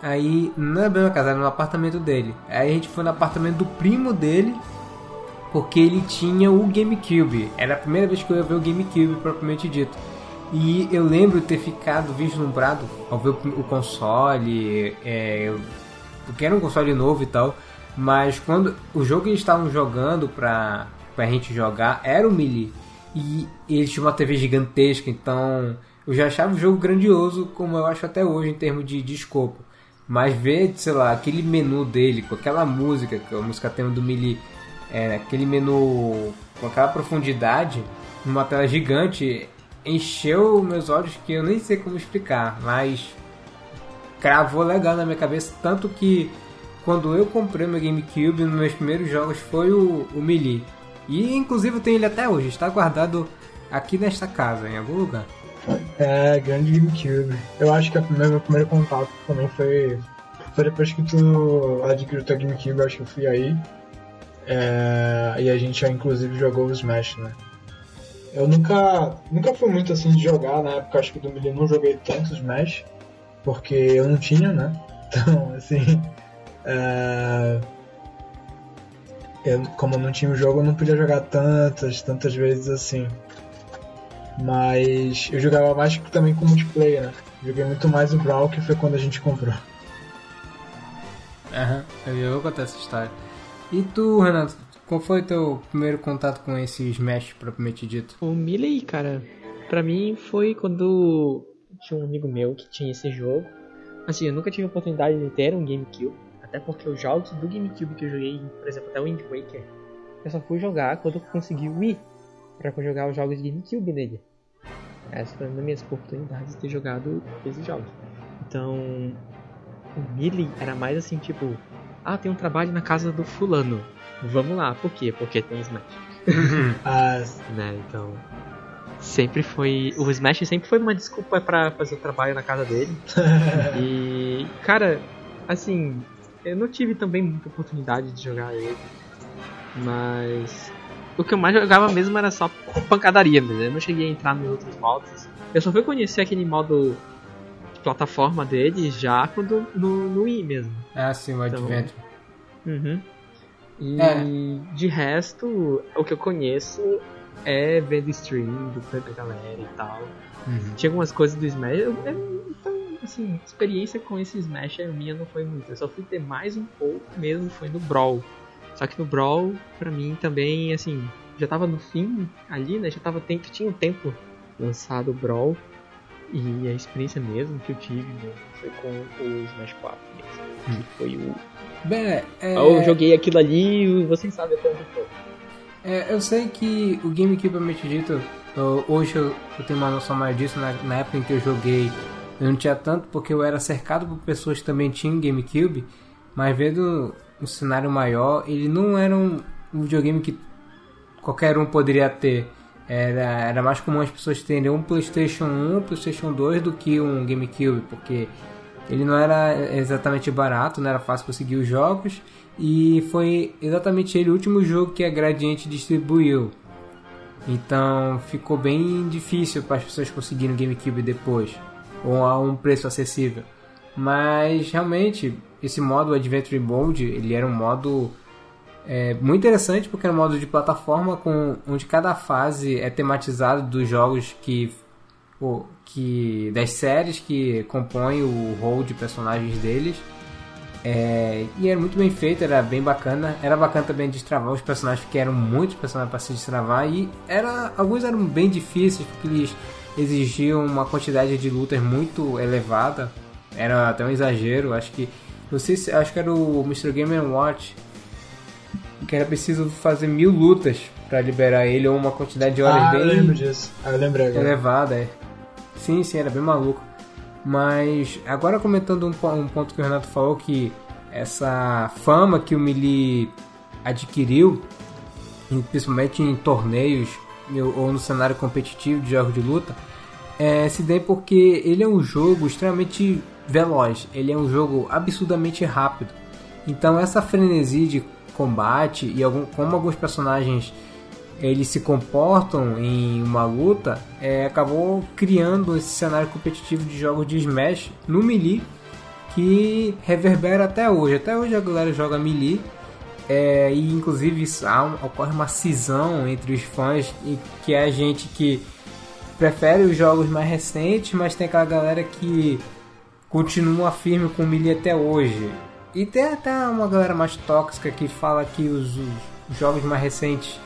aí não era bem na casa, era no apartamento dele. Aí a gente foi no apartamento do primo dele, porque ele tinha o GameCube. Era a primeira vez que eu ia ver o GameCube propriamente dito. E eu lembro ter ficado vislumbrado ao ver o, console, é, porque era um console novo e tal. Mas quando o jogo que eles estavam jogando pra, pra gente jogar era o Melee. E eles tinham uma TV gigantesca, então eu já achava o jogo grandioso, como eu acho até hoje em termos de, de escopo. Mas ver, sei lá, aquele menu dele, com aquela música, que é a música tema do Melee, é, aquele menu com aquela profundidade, numa tela gigante, encheu meus olhos que eu nem sei como explicar, mas cravou legal na minha cabeça, tanto que quando eu comprei meu GameCube, dos meus primeiros jogos foi o, o Melee. E inclusive eu tenho ele até hoje, está guardado aqui nesta casa, em algum lugar. É, grande GameCube. Eu acho que primeira, meu primeiro contato também foi, foi depois que tu adquiriu teu GameCube, acho que eu fui aí. É, e a gente já inclusive jogou o Smash, né? Eu nunca, nunca fui muito assim de jogar, na época acho que do Melee não joguei tanto Smash, porque eu não tinha, né? Então, assim. É, eu, como eu não tinha o jogo, eu não podia jogar tantas, tantas vezes assim. Mas eu jogava mais também com multiplayer, né? Joguei muito mais o Brawl, que foi quando a gente comprou. Aham, eu vou contar essa história. E tu, Renato, qual foi teu primeiro contato com esse Smash propriamente dito? O Melee, cara, pra mim foi quando tinha um amigo meu que tinha esse jogo. Assim, eu nunca tive a oportunidade de ter um GameCube, até porque os jogos do GameCube que eu joguei, por exemplo, até o Wind Waker, eu só fui jogar quando eu consegui o Wii, pra jogar os jogos de GameCube nele. Essa foi uma das minhas oportunidades de ter jogado esses jogos. Então, o Melee era mais assim, tipo, ah, tem um trabalho na casa do fulano. Vamos lá, por quê? Porque tem Smash Ah, né? Então, sempre foi. O Smash sempre foi uma desculpa para fazer o trabalho na casa dele. e, cara, assim, eu não tive também muita oportunidade de jogar ele. Mas o que eu mais jogava mesmo era só pancadaria mesmo. Eu não cheguei a entrar nos outros modos. Eu só fui conhecer aquele modo de plataforma dele já quando no, no Wii mesmo. Ah, sim, o então, Adventure. Uhum. E é. de resto, o que eu conheço é vendo stream do da galera e tal. Uhum. Tinha algumas coisas do Smash. Eu, eu, então, assim, experiência com esse Smash minha não foi muito. Eu só fui ter mais um pouco mesmo, foi no Brawl. Só que no Brawl, pra mim também, assim, já tava no fim ali, né? Já tava tempo, tinha um tempo lançado o Brawl. E a experiência mesmo que eu tive mesmo foi com o Smash 4 mesmo. Hum. Que foi o. Bem, é... Eu joguei aquilo ali e vocês sabem até onde foi. É, eu sei que o GameCube, propriamente dito, eu, hoje eu, eu, tenho uma noção mais disso. Na, na, época em que eu joguei, eu não tinha tanto porque eu era cercado por pessoas que também tinham GameCube. Mas vendo um cenário maior, ele não era um, um videogame que qualquer um poderia ter. Era, era mais comum as pessoas terem um PlayStation 1, um PlayStation 2 do que um GameCube, porque ele não era exatamente barato, não era fácil conseguir os jogos e foi exatamente ele o último jogo que a Gradiente distribuiu. Então ficou bem difícil para as pessoas conseguirem o GameCube depois, ou a um preço acessível. Mas realmente esse modo Adventure Mode ele era um modo é muito interessante porque é um modo de plataforma com onde cada fase é tematizado dos jogos que o, que das séries que compõem o rol de personagens deles. É, e era muito bem feito, era bem bacana. Era bacana também destravar os personagens, porque eram muitos personagens para se destravar. E era, alguns eram bem difíceis, porque eles exigiam uma quantidade de lutas muito elevada. Era até um exagero. Acho que. Não sei se. Acho que era o Mr. Game Watch que era preciso fazer mil lutas para liberar ele, ou uma quantidade de horas ah, bem eu lembro disso. Ah, eu lembrei agora. elevada. É. Sim, sim, era bem maluco. Mas agora comentando um, um ponto que o Renato falou que essa fama que o Melee adquiriu, principalmente em torneios ou no cenário competitivo de jogos de luta, é, se dê porque ele é um jogo extremamente veloz, ele é um jogo absurdamente rápido. Então essa frenesi de combate e algum, como alguns personagens eles se comportam em uma luta, é, acabou criando esse cenário competitivo de jogos de Smash no Melee que reverbera até hoje. Até hoje a galera joga Melee é, e inclusive há, ocorre uma cisão entre os fãs e que é a gente que prefere os jogos mais recentes, mas tem aquela galera que continua firme com o Melee até hoje. E tem até uma galera mais tóxica que fala que os, os jogos mais recentes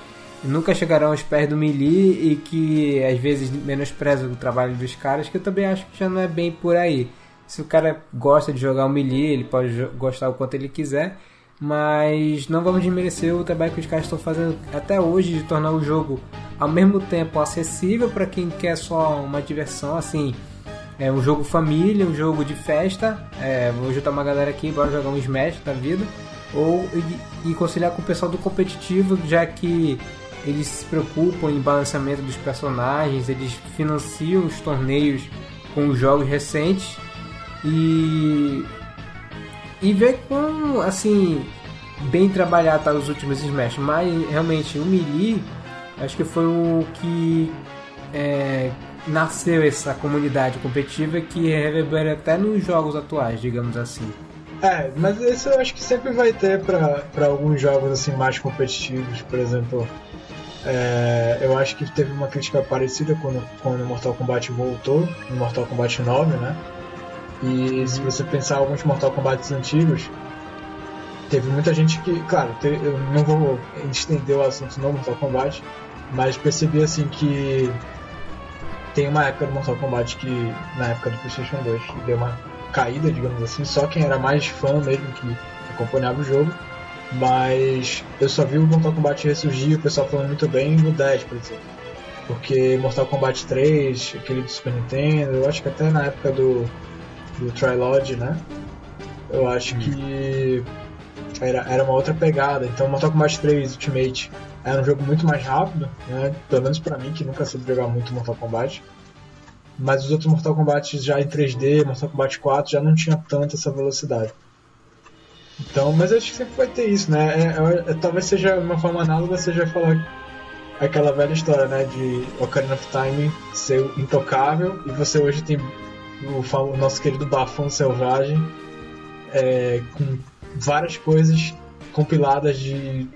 nunca chegarão aos pés do Melee e que às vezes menospreza o trabalho dos caras, que eu também acho que já não é bem por aí. Se o cara gosta de jogar o Melee, ele pode gostar o quanto ele quiser, mas não vamos desmerecer o trabalho que os caras estão fazendo até hoje de tornar o jogo ao mesmo tempo acessível para quem quer só uma diversão, assim, é um jogo família, um jogo de festa. É, vou juntar uma galera aqui, bora jogar um Smash da vida. Ou e, e conciliar com o pessoal do competitivo, já que eles se preocupam em balanceamento dos personagens, eles financiam os torneios com os jogos recentes e e ver como assim bem trabalhado tá os últimos Smash, mas realmente o Melee acho que foi o que é, nasceu essa comunidade competitiva que reverbera até nos jogos atuais, digamos assim. É, mas isso eu acho que sempre vai ter para alguns jogos assim mais competitivos, por exemplo. É, eu acho que teve uma crítica parecida quando, quando Mortal Kombat voltou, no Mortal Kombat 9, né? E se você pensar alguns Mortal Kombat antigos, teve muita gente que, claro, te, eu não vou estender o assunto no Mortal Kombat, mas percebi assim que tem uma época do Mortal Kombat que, na época do PlayStation 2, deu uma caída, digamos assim. Só quem era mais fã mesmo que acompanhava o jogo. Mas eu só vi o Mortal Kombat ressurgir, o pessoal falando muito bem no 10, por exemplo. Porque Mortal Kombat 3, aquele do Super Nintendo, eu acho que até na época do, do Trilode, né? Eu acho que era, era uma outra pegada. Então Mortal Kombat 3 Ultimate era um jogo muito mais rápido, né? Pelo menos pra mim, que nunca soube jogar muito Mortal Kombat. Mas os outros Mortal Kombat já em 3D, Mortal Kombat 4, já não tinha tanta essa velocidade. Então, mas acho que sempre vai ter isso, né? É, é, talvez seja uma forma análoga, seja falar aquela velha história, né? De Ocarina of Time ser intocável e você hoje tem o, o nosso querido Bafão Selvagem é, com várias coisas compiladas de,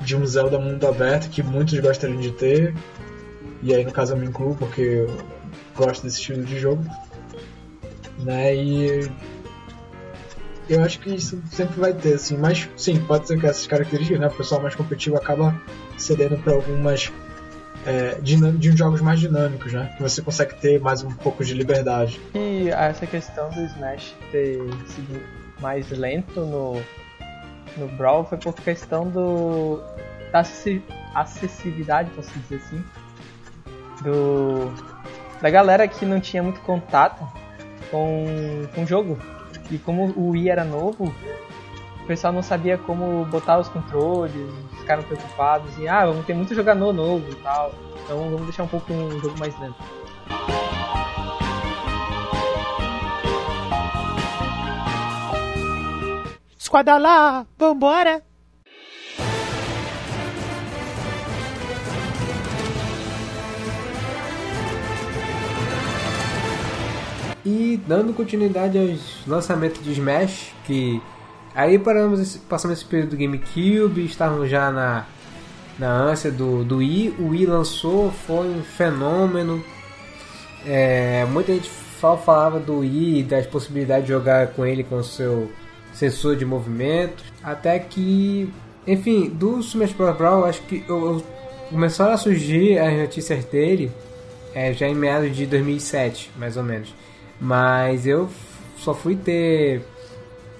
de um Zelda mundo aberto que muitos gostariam de ter. E aí, no caso, eu me incluo porque eu gosto desse estilo de jogo. Né? E eu acho que isso sempre vai ter, assim. Mas, sim, pode ser que essas características, né? O pessoal mais competitivo acaba cedendo para algumas é, de jogos mais dinâmicos, né? Que você consegue ter mais um pouco de liberdade. E essa questão do Smash ter sido mais lento no, no Brawl foi por questão do da acessibilidade, posso dizer assim, do da galera que não tinha muito contato com, com o jogo. E como o Wii era novo, o pessoal não sabia como botar os controles, ficaram preocupados e ah, vamos ter muito jogador novo e tal. Então vamos deixar um pouco um jogo mais lento. Esquadra lá, vambora! E dando continuidade aos lançamentos de Smash, que Aí paramos passamos esse período do GameCube, estávamos já na, na ânsia do, do Wii. O Wii lançou, foi um fenômeno. É, muita gente falava do Wii, das possibilidades de jogar com ele com o seu sensor de movimento. Até que, enfim, do Smash Bros. Brawl, acho que eu, eu, começaram a surgir as notícias dele é, já em meados de 2007, mais ou menos. Mas eu só fui ter.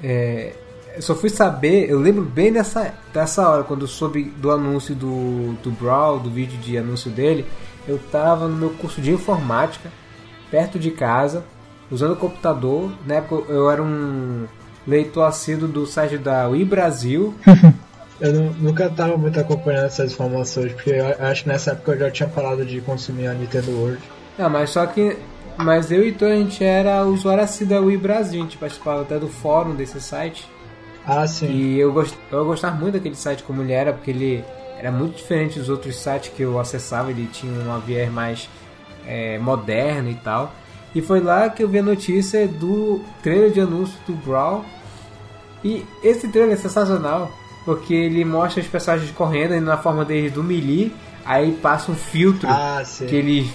É, só fui saber, eu lembro bem dessa, dessa hora, quando eu soube do anúncio do, do Brawl, do vídeo de anúncio dele, eu tava no meu curso de informática, perto de casa, usando o computador. Na época eu era um leitor assíduo do site da Wii Brasil. eu não, nunca tava muito acompanhando essas informações, porque eu acho que nessa época eu já tinha parado de consumir a Nintendo World. Não, mas só que. Mas eu e tu, a gente era usuário assíduo da Wii Brasil, a gente participava até do fórum desse site. Ah, sim. E eu, gost... eu gostava muito daquele site como ele era, porque ele era muito diferente dos outros sites que eu acessava, ele tinha um viés mais é, moderno e tal. E foi lá que eu vi a notícia do trailer de anúncio do Brawl. E esse trailer é sensacional, porque ele mostra os personagens correndo na forma deles do melee, aí passa um filtro ah, que ele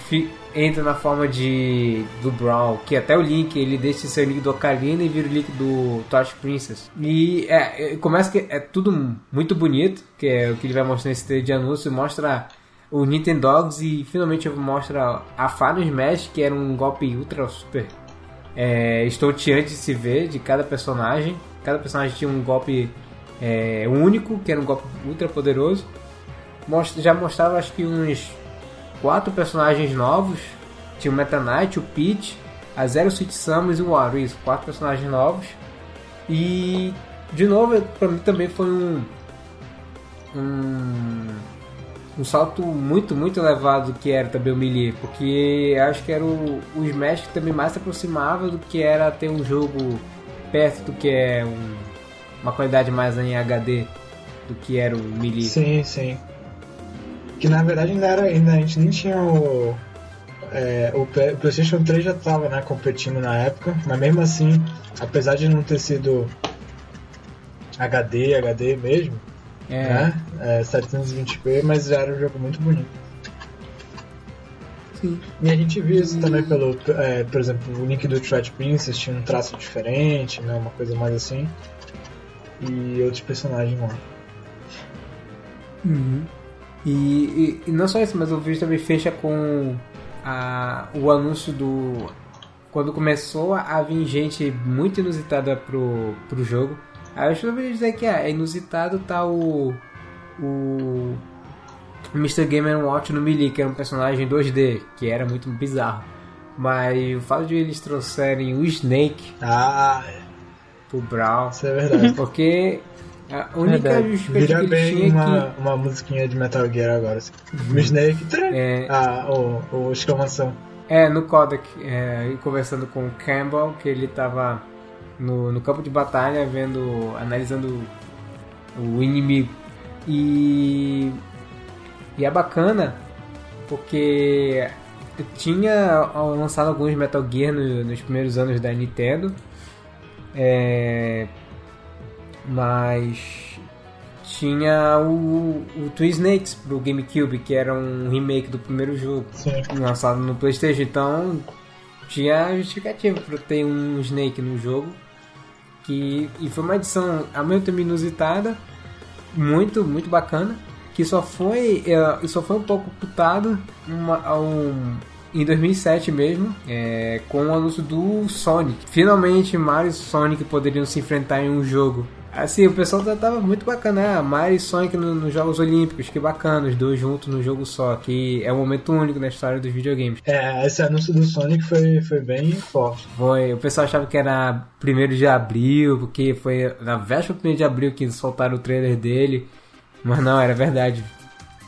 entra na forma de do Brawl, que até o Link, ele deixa de ser o Link do Ocarina e vira o Link do Torch Princess. E é, é, começa que é tudo muito bonito, que é o que ele vai mostrar nesse trailer de anúncio, mostra o Nintendogs e finalmente mostra a no Smash, que era um golpe ultra super é, estonteante de se ver de cada personagem. Cada personagem tinha um golpe é, único, que era um golpe ultra poderoso. Já mostrava acho que uns quatro personagens novos. Tinha o Meta Knight, o Peach, a Zero Suit Samus e o Wario. Isso, quatro personagens novos. E, de novo, pra mim também foi um... Um, um salto muito, muito elevado do que era também o Melee. Porque acho que era o, o Smash que também mais se aproximava do que era ter um jogo perto do que é um, uma qualidade mais em HD do que era o Melee. Sim, sim. Que na verdade ainda era. Ainda, a gente nem tinha o. É, o, PlayStation 3 já estava né, competindo na época, mas mesmo assim, apesar de não ter sido HD, HD mesmo, é. né? É, 720p, mas já era um jogo muito bonito. Sim. E a gente viu isso também pelo, é, por exemplo, o Link do Twilight Princess tinha um traço diferente, né, uma coisa mais assim, e outros personagens lá. Uhum. E, e, e, não só isso, mas o vídeo também fecha com a, o anúncio do. Quando começou a vir gente muito inusitada pro, pro jogo. Aí eu estou dizer que é, é inusitado tá o. O. Mr. Game Watch no Melee, que era um personagem 2D, que era muito bizarro. Mas o fato de eles trouxerem o Snake ah, pro Brawl. Isso é verdade. Porque A única Verdade. justificativa Vira que ele bem tinha é uma, que. uma musiquinha de Metal Gear agora. Assim. O Snake. É. Ah, o, o exclamação. É, no Kodak, é, conversando com o Campbell, que ele tava no, no campo de batalha, vendo, analisando o inimigo. E, e é bacana, porque tinha lançado alguns Metal Gear no- nos primeiros anos da Nintendo, é, mas tinha o, o Twin Snakes pro GameCube, que era um remake do primeiro jogo Sim. lançado no PlayStation, então tinha justificativa para ter um Snake no jogo. Que, e foi uma edição ao mesmo tempo inusitada, muito, muito bacana, que só foi, é, só foi um pouco putado uma, a um- em 2007 mesmo, é, com o anúncio do Sonic. Finalmente Mario e Sonic poderiam se enfrentar em um jogo. Assim, o pessoal tá- tava muito bacana, ah, Mario e Sonic no- nos Jogos Olímpicos, que bacana, os dois juntos no jogo só, que é um momento único na história dos videogames. É, esse anúncio do Sonic foi, foi bem forte. Foi, o pessoal achava que era 1 de abril, porque foi na véspera do 1 de abril que soltaram o trailer dele, mas não, era verdade.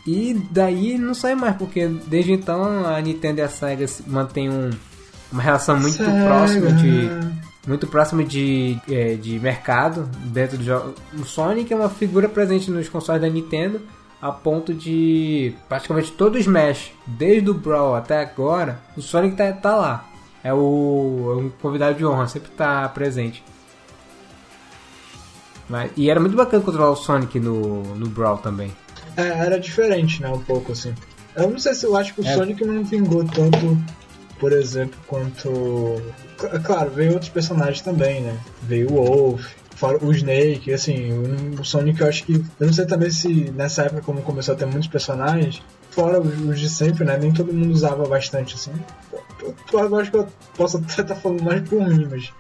E daí não sai mais, porque desde então a Nintendo e a Sega se- mantêm um- uma relação muito Sega. próxima de muito próxima de, é, de mercado dentro do jogo. O Sonic é uma figura presente nos consoles da Nintendo a ponto de praticamente todo o Smash, desde o Brawl até agora, o Sonic tá, tá lá. É o é um convidado de honra, sempre tá presente. Mas, e era muito bacana controlar o Sonic no, no Brawl também. É, era diferente, né? Um pouco assim. Eu não sei se eu acho que o É. Sonic não vingou tanto, por exemplo, quanto. Cl- Claro, veio outros personagens também, né? Veio o Wolf, o Snake, assim, o- Sonic eu acho que. Eu não sei também se nessa época, como começou a ter muitos personagens, fora os de sempre, né? Nem todo mundo usava bastante assim. Eu, eu acho que eu posso até estar falando mais por mim, mas.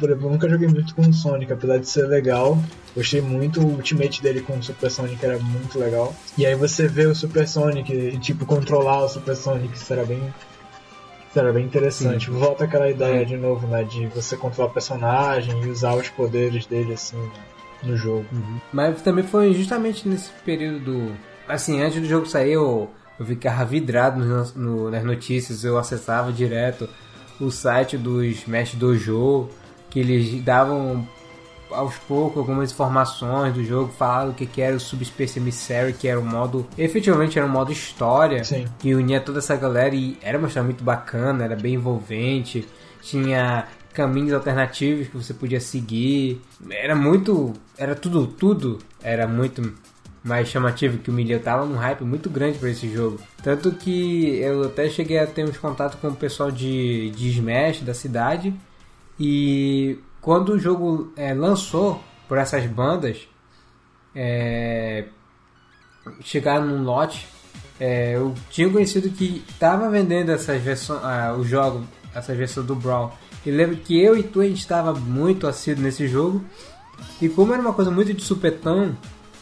Por exemplo, eu nunca joguei muito com o Sonic, apesar de ser legal. Gostei muito, o ultimate dele com o Super Sonic era muito legal. E aí você vê o Super Sonic e, tipo, controlar o Super Sonic, isso era bem. Isso era bem interessante. Volta aquela ideia de novo, né? De você controlar o personagem e usar os poderes dele, assim, no jogo. Mas também foi justamente nesse período do. Assim, antes do jogo sair, eu, eu ficava vidrado no- no- nas notícias, eu acessava direto o site do Smash Dojo, que eles davam aos poucos algumas informações do jogo, falavam o que, que era o Subspace Emissary, que era o modo. Efetivamente era um modo história Sim. que unia toda essa galera e era uma história muito bacana, era bem envolvente, tinha caminhos alternativos que você podia seguir, era muito, era tudo, tudo era muito mais chamativo que o Milho tava num hype muito grande para esse jogo. Tanto que eu até cheguei a ter uns contatos com o pessoal de, de Smash da cidade e quando o jogo é, lançou por essas bandas, é, chegaram num lote. é, eu tinha conhecido que estava vendendo essas versões, ah, o jogo, essa versão do Brawl. E lembro que eu e tu a gente estava muito assíduo nesse jogo. E como era uma coisa muito de supetão,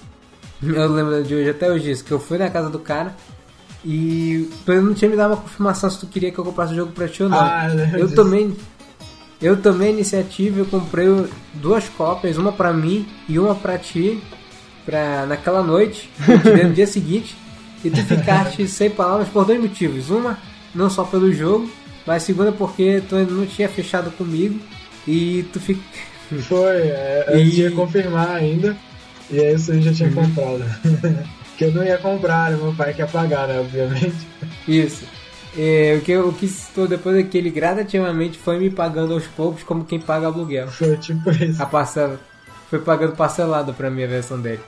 eu lembro de hoje até hoje isso, que eu fui na casa do cara e ele não tinha me dado uma confirmação se tu queria que eu comprasse o jogo pra ti ou não. Ah, eu lembro eu disso. Eu tomei a iniciativa, eu comprei duas cópias, uma pra mim e uma pra ti, pra, naquela noite, eu no dia seguinte, e tu ficaste sem palavras por dois motivos. Uma, não só pelo jogo, mas segunda porque tu ainda não tinha fechado comigo e tu fica. Foi, é, eu E- ia confirmar ainda. E aí você já tinha Uhum. comprado. que eu não ia comprar, né? meu pai quer pagar, né? Obviamente. Isso. É, o que eu o citou depois é que ele gradativamente foi me pagando aos poucos como quem paga aluguel. Foi tipo isso. A parcela. Foi pagando parcelado pra mim a versão dele.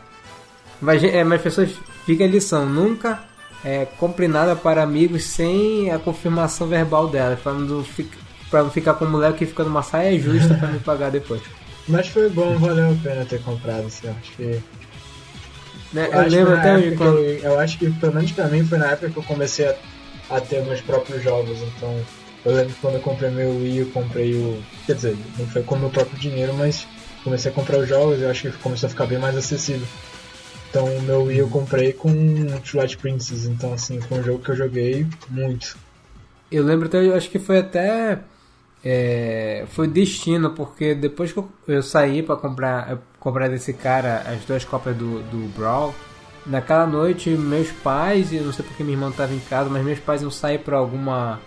Mas, é, mas pessoas, fica a lição, nunca é, compre nada para amigos sem a confirmação verbal dela, pra não, pra não ficar com mulher que fica numa saia justa pra me pagar depois. Mas foi bom, valeu a pena ter comprado, assim, eu acho que. Né? Eu, Eu lembro até hoje que quando. eu, eu acho que, pelo menos pra mim, foi na época que eu comecei a, a ter meus próprios jogos. Então, eu lembro que quando eu comprei meu Wii, eu comprei o. Quer dizer, não foi com o meu próprio dinheiro, mas comecei a comprar os jogos e eu acho que começou a ficar bem mais acessível. Então, o meu Wii eu comprei com Twilight Princess. Então, assim, foi um jogo que eu joguei muito. Eu lembro até, eu acho que foi até. é, foi destino, porque depois que eu, eu saí pra comprar. Comprar desse cara as duas cópias do, do Brawl. Naquela noite, meus pais, eu não sei porque minha irmã estava em casa, mas meus pais iam sair para alguma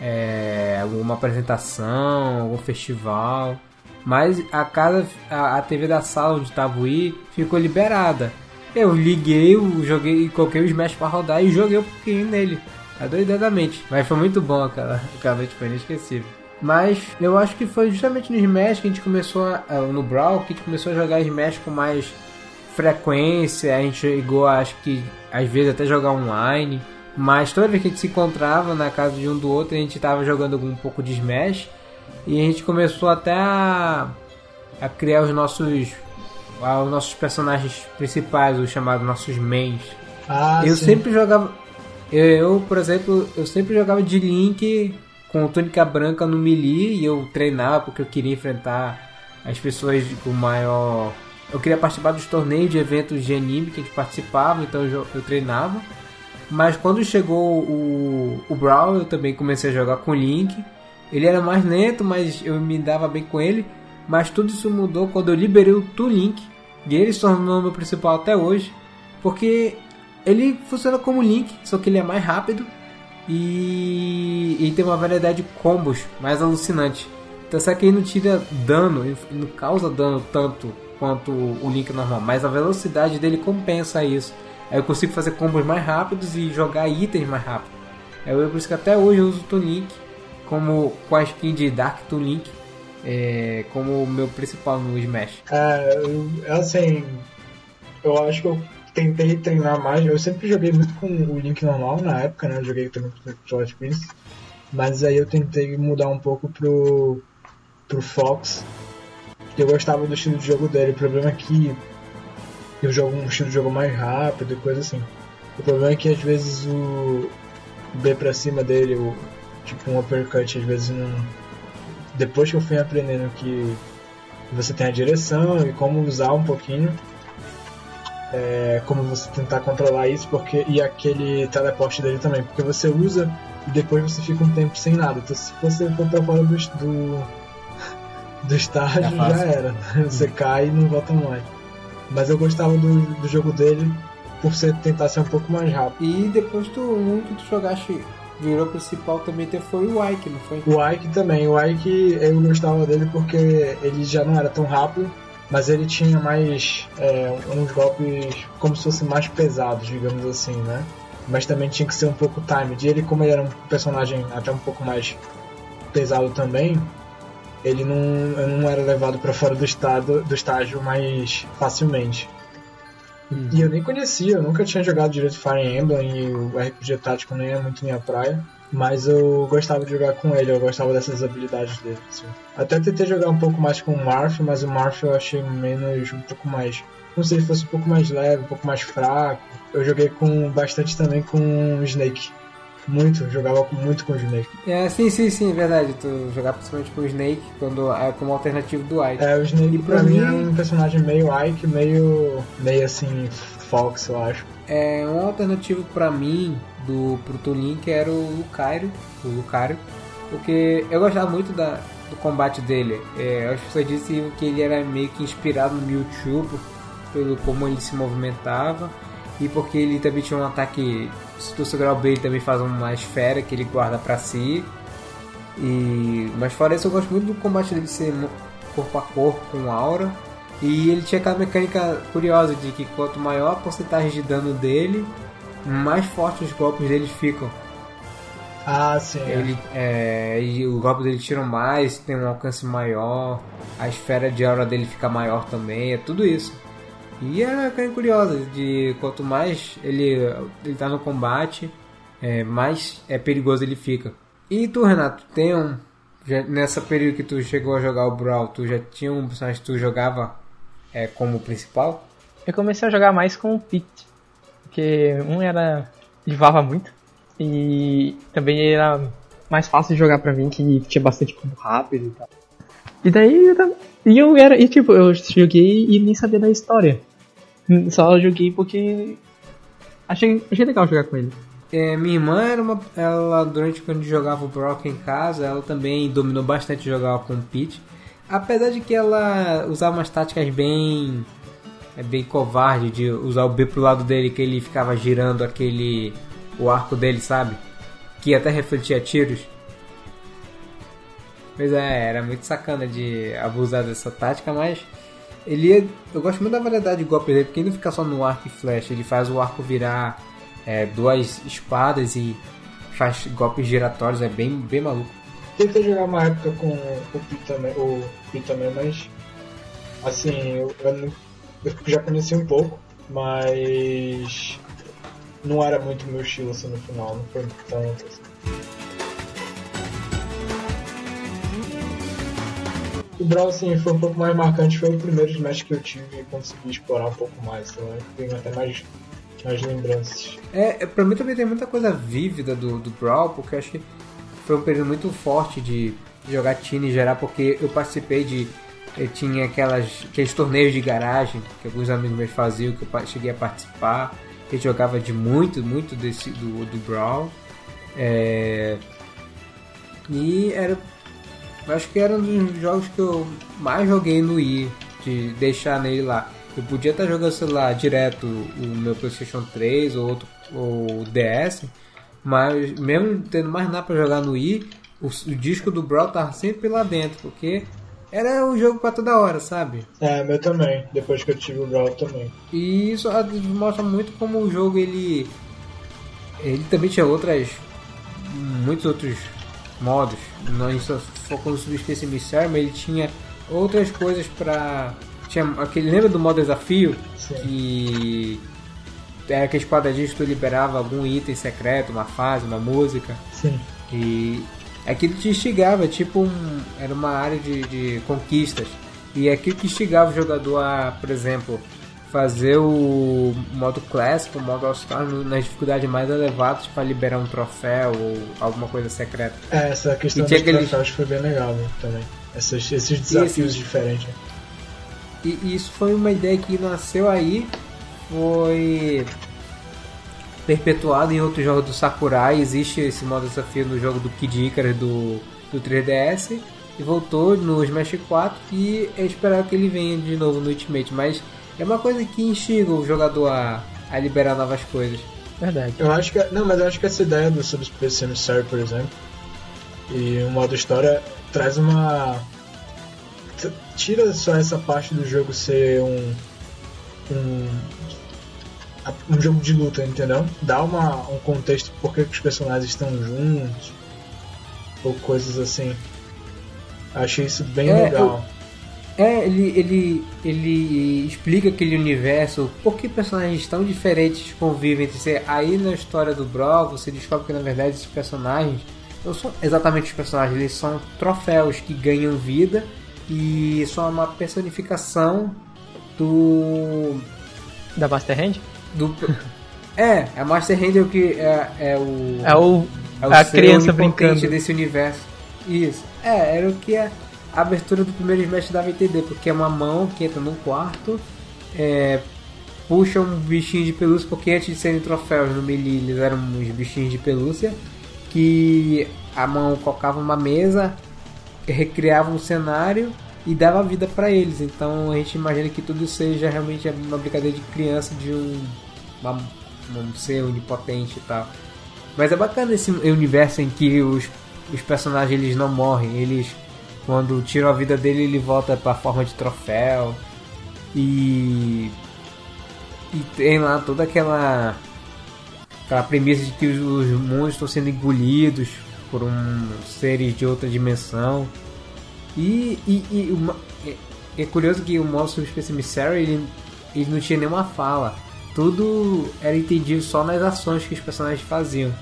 é, alguma apresentação, algum festival. Mas a casa, a, a TV da sala onde estava o I ficou liberada. Eu liguei, eu joguei, coloquei o Smash para rodar e joguei um pouquinho nele, adoidadamente. Mas foi muito bom aquela, aquela noite, foi inesquecível. Mas eu acho que foi justamente no Smash que a gente começou a, no Brawl que a gente começou a jogar Smash com mais frequência, a gente chegou acho que às vezes até jogar online. Mas toda vez que a gente se encontrava na casa de um do outro, a gente estava jogando um pouco de Smash. E a gente começou até a, a criar os nossos os nossos personagens principais, os chamados nossos mains. Ah, eu sim. sempre jogava. Eu, eu, por exemplo, eu sempre jogava de Link com túnica branca no melee e eu treinava porque eu queria enfrentar as pessoas com maior. Eu queria participar dos torneios de eventos de anime que a gente participava, então eu, eu treinava. Mas quando chegou o, o Brawl, eu também comecei a jogar com o Link. Ele era mais lento, mas eu me dava bem com ele. Mas tudo isso mudou quando eu liberei o Tu Link. E ele se tornou meu principal até hoje. Porque ele funciona como Link, só que ele é mais rápido. E, e tem uma variedade de combos mais alucinante. Então só que ele não tira dano, ele não causa dano tanto quanto o Link normal. Mas a velocidade dele compensa isso. Aí eu consigo fazer combos mais rápidos e jogar itens mais rápido. É por isso que até hoje eu uso o Toon-Link como com a skin de Dark Toon-Link é, como o meu principal no Smash. É, eu- assim, eu acho que eu tentei treinar mais. Eu sempre joguei muito com o Link normal na época, né? Eu joguei também com o Prince. Mas aí eu tentei mudar um pouco pro, pro Fox. Eu gostava do estilo de jogo dele. O problema é que eu jogo um estilo de jogo mais rápido e coisa assim. O problema é que às vezes o B pra cima dele, o, tipo um uppercut, às vezes não. Depois que eu fui aprendendo que você tem a direção e como usar um pouquinho, é, como você tentar controlar isso, porque e aquele teleporte dele também, porque você usa e depois você fica um tempo sem nada. Então se você for pra fora do, do, do estágio, Já já era. Você cai e não volta mais. Mas eu gostava do, do jogo dele por ser, tentar ser um pouco mais rápido. E depois tu, um que tu jogaste, virou principal também teve foi o Ike, não foi? O Ike também, o Ike eu gostava dele porque ele já não era tão rápido, mas ele tinha mais é, uns golpes como se fossem mais pesados, digamos assim, né? Mas também tinha que ser um pouco timed. E ele, como ele era um personagem até um pouco mais pesado também, ele não, não era levado para fora do estado do estágio mais facilmente. E eu nem conhecia, eu nunca tinha jogado direito Fire Emblem e o RPG tático nem é muito minha praia. Mas eu gostava de jogar com ele, eu gostava dessas habilidades dele. assim. Até tentei jogar um pouco mais com o Marth, mas o Marth eu achei menos, um pouco mais. Não sei se fosse um pouco mais leve, um pouco mais fraco. Eu joguei com bastante também com o Snake. Muito, jogava muito com o Snake. É, sim, sim, sim, verdade. Tu jogar principalmente com o Snake quando, é como alternativo do Ike. É, o Snake E pra pra mim é um personagem meio Ike, meio. meio assim, Fox, eu acho. É, um alternativo pra mim do pro Toon Link era o Lucario, o Lucario, porque eu gostava muito da, do combate dele. É, as pessoas diziam que ele era meio que inspirado no Mewtwo pelo como ele se movimentava e porque ele também tinha um ataque, se tu segurar o B ele também faz uma esfera que ele guarda pra si. E mas fora isso eu gosto muito do combate dele ser corpo a corpo com aura. E ele tinha aquela mecânica curiosa de que quanto maior a porcentagem de dano dele, mais fortes os golpes dele ficam. Ah, sim. é. Ele, é, e os golpes dele tiram mais, tem um alcance maior, a esfera de aura dele fica maior também, é tudo isso. E é mecânica curiosa de quanto mais ele, ele tá no combate, é, mais é perigoso ele fica. E tu, Renato, tem um. já- nessa período que tu chegou a jogar o Brawl, tu já tinha um personagem que tu jogava é, como principal? Eu comecei a jogar mais com o Pete. Porque um era. levava muito. E também era mais fácil de jogar pra mim, que tinha bastante combo rápido e tal. E daí E eu era. E tipo, eu joguei e nem sabia da história. Só joguei porque. Achei, achei legal jogar com ele. É, minha irmã era uma. Ela, durante quando jogava o aqui em casa, ela também dominou bastante jogar com o Pete. apesar de que ela usava umas táticas bem é bem covarde de usar o B pro lado dele que ele ficava girando aquele o arco dele, sabe? Que até refletia tiros. Pois é, era muito sacana de abusar dessa tática, mas ele é, eu gosto muito da variedade de golpes dele, porque ele não fica só no arco e flecha, ele faz o arco virar é, duas espadas e faz golpes giratórios, é bem, bem maluco. Tentei jogar uma época com o Pitaman, o Pitaman mas assim, eu, eu já conheci um pouco, mas não era muito meu estilo assim no final, não foi tanto assim. O Brawl, assim, foi um pouco mais marcante, foi o primeiro Smash que eu tive e consegui explorar um pouco mais, então eu tenho até mais, mais lembranças. É, pra mim também tem muita coisa vívida do, do Brawl, porque acho que foi um período muito forte de jogar Tine em geral, porque eu participei de. Eu tinha aquelas, aqueles torneios de garagem que alguns amigos meus faziam, que eu cheguei a participar. Eu jogava de muito, muito desse, do, do Brawl. É, e era acho que era um dos jogos que eu mais joguei no Wii, de deixar nele lá. Eu podia estar jogando, sei lá, direto o meu PlayStation 3 ou outro ou DS, mas mesmo tendo mais nada para jogar no Wii, o, o, disco do Brawl tava sempre lá dentro, porque era um jogo para toda hora, sabe? É, meu também, depois que eu tive o Brawl também. E isso mostra muito como o jogo ele ele também tinha outras muitos outros modos. Nós só focamos no Subspace Missionário, mas ele tinha outras coisas pra. Tinha aquele. Lembra do modo desafio? Sim. Que era quadradinhos que tu liberava algum item secreto, uma fase, uma música. Sim. E aquilo te instigava, tipo um, era uma área de, de conquistas. E aquilo que instigava o jogador a, por exemplo, fazer o modo clássico, o modo All-Star nas dificuldades mais elevadas para liberar um troféu ou alguma coisa secreta. É, essa questão dos aquele... troféus foi bem legal né, também. Esses, esses desafios esse... diferentes. E, e isso foi uma ideia que nasceu aí, foi perpetuado em outros jogos do Sakurai. Existe esse modo desafio no jogo do Kid Icarus do, do 3DS e voltou no Smash 4 e é esperar que ele venha de novo no Ultimate, mas é uma coisa que instiga o jogador a, a liberar novas coisas. Verdade. Eu acho que. Não, mas eu acho que essa ideia do Subspace Emissary, por exemplo, e o modo história traz uma. Tira só essa parte do jogo ser um. um um jogo de luta, entendeu? Dá uma, um contexto por que os personagens estão juntos, ou coisas assim. Achei isso bem é, legal. Eu é, ele, ele, ele explica aquele universo, por que personagens tão diferentes convivem entre si. Aí na história do Brawl você descobre que na verdade esses personagens não são exatamente os personagens, eles são troféus que ganham vida e são uma personificação do. Da Master Hand? Do. é, a Master Hand é o que é, é o. É o. É o a criança brincando desse universo. Isso. É, era o que é a abertura do primeiro Smash dava entender, porque é uma mão que entra num quarto, é, puxa um bichinho de pelúcia, porque antes de serem troféus no Melee eles eram uns bichinhos de pelúcia, que a mão colocava uma mesa, recriava um cenário e dava vida para eles. Então a gente imagina que tudo seja realmente uma brincadeira de criança de um, uma, um ser onipotente e tal. Mas é bacana esse universo em que os, os personagens eles não morrem, eles quando tiram a vida dele, ele volta para forma de troféu. E e tem lá toda aquela aquela premissa de que os, os mundos estão sendo engolidos por um seres de outra dimensão. E, e, e uma, é, é, curioso que o modo Subspace Emissary ele, ele não tinha nenhuma fala. Tudo era entendido só nas ações que os personagens faziam.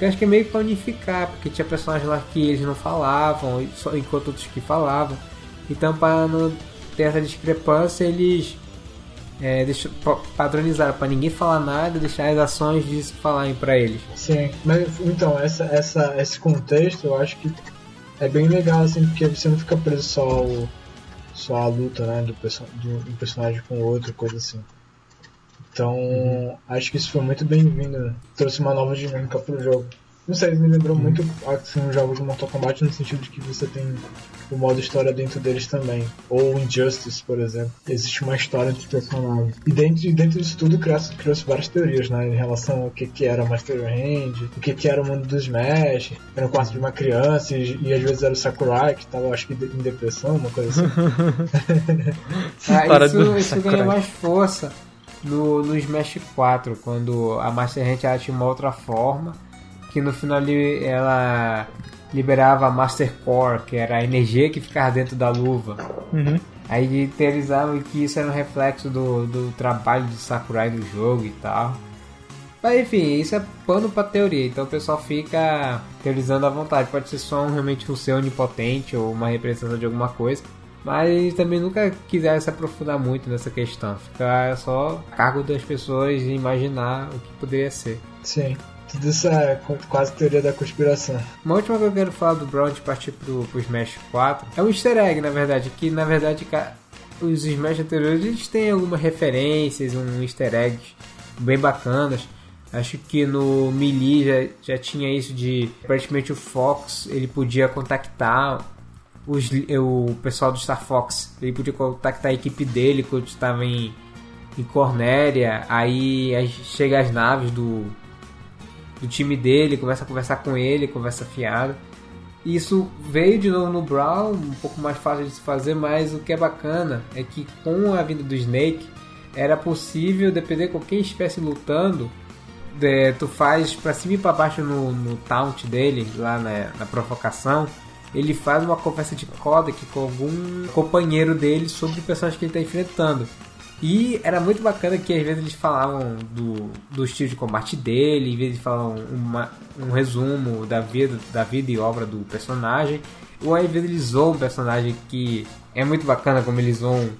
Eu acho que é meio pra unificar, porque tinha personagens lá que eles não falavam, enquanto outros que falavam. Então, para não ter essa discrepância, eles é, padronizaram para ninguém falar nada, deixar as ações de falarem para eles. Sim, mas então, essa, essa, esse contexto eu acho que é bem legal, assim, porque você não fica preso só ao, só a luta, né, do, do, um personagem com o outro, coisa assim. Então, uhum. acho que isso foi muito bem-vindo. Trouxe uma nova dinâmica pro jogo. Não sei, me lembrou muito assim, um jogo de Mortal Kombat no sentido de que você tem o modo história dentro deles também. Ou Injustice, por exemplo. Existe uma história entre os personagens. E dentro, dentro disso tudo criou-se criou várias teorias, né? Em relação ao que, que era Master Hand, o que, que era o mundo dos Smash, era o quarto de uma criança, e, e às vezes era o Sakurai, que tava, acho que, em depressão, uma coisa assim. ah, isso, isso ganha mais força no, no Smash 4, quando a Master Hand tinha uma outra forma, que no final ela liberava a Master Core, que era a energia que ficava dentro da luva. Uhum. Aí teorizavam que isso era um reflexo do, do trabalho de Sakurai no jogo e tal. Mas enfim, isso é pano pra teoria, então o pessoal fica teorizando à vontade. Pode ser só um, realmente um ser onipotente ou uma representação de alguma coisa. Mas também nunca quiseram se aprofundar muito nessa questão. Fica só a cargo das pessoas imaginar o que poderia ser. Sim. Tudo isso é quase teoria da conspiração. Uma última coisa que eu quero falar do Brawl de partir pro, pro Smash 4 é um easter egg, na verdade, que na verdade os Smash anteriores eles têm algumas referências, um easter eggs bem bacanas. Acho que no Melee já, já tinha isso de aparentemente o Fox ele podia contactar os, o pessoal do Star Fox, ele podia contactar a equipe dele quando estava em, em Cornélia, aí, chega as naves do do time dele, começa a conversar com ele, conversa fiada. Isso veio de novo no Brawl, um pouco mais fácil de se fazer, mas o que é bacana é que com a vinda do Snake era possível, depender de qualquer espécie lutando, de, tu faz pra cima e pra baixo no, no taunt dele, lá na, na provocação, ele faz uma conversa de codec com algum companheiro dele sobre o personagem que ele está enfrentando. E era muito bacana que às vezes eles falavam do, do estilo de combate dele, vezes eles falavam uma, um resumo da vida, da vida e obra do personagem, ou às vezes eles zoam um personagem que é muito bacana como eles zoam.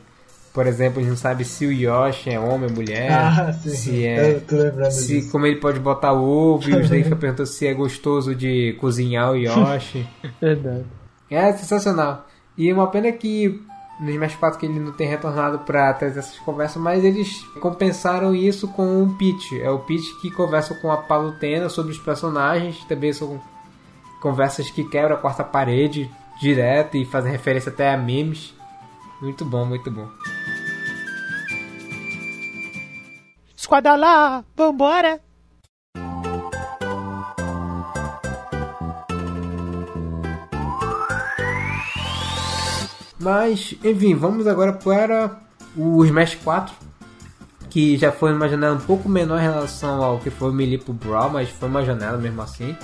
Por exemplo, a gente não sabe se o Yoshi é homem ou mulher, ah, sim. se é. se, disso. como ele pode botar ovo, e o Snake perguntou se é gostoso de cozinhar o Yoshi. Verdade. É sensacional. E uma pena que no Smash 4 que ele não tem retornado para trazer essas conversas, mas eles compensaram isso com o Peach. É o Peach que conversa com a Palutena sobre os personagens, também são conversas que quebram a quarta parede direto e fazem referência até a memes. Muito bom, muito bom. Esquadalá, vambora! Mas, enfim, vamos agora para o Smash 4, que já foi uma janela um pouco menor em relação ao que foi o Melee pro Brawl, mas foi uma janela mesmo assim.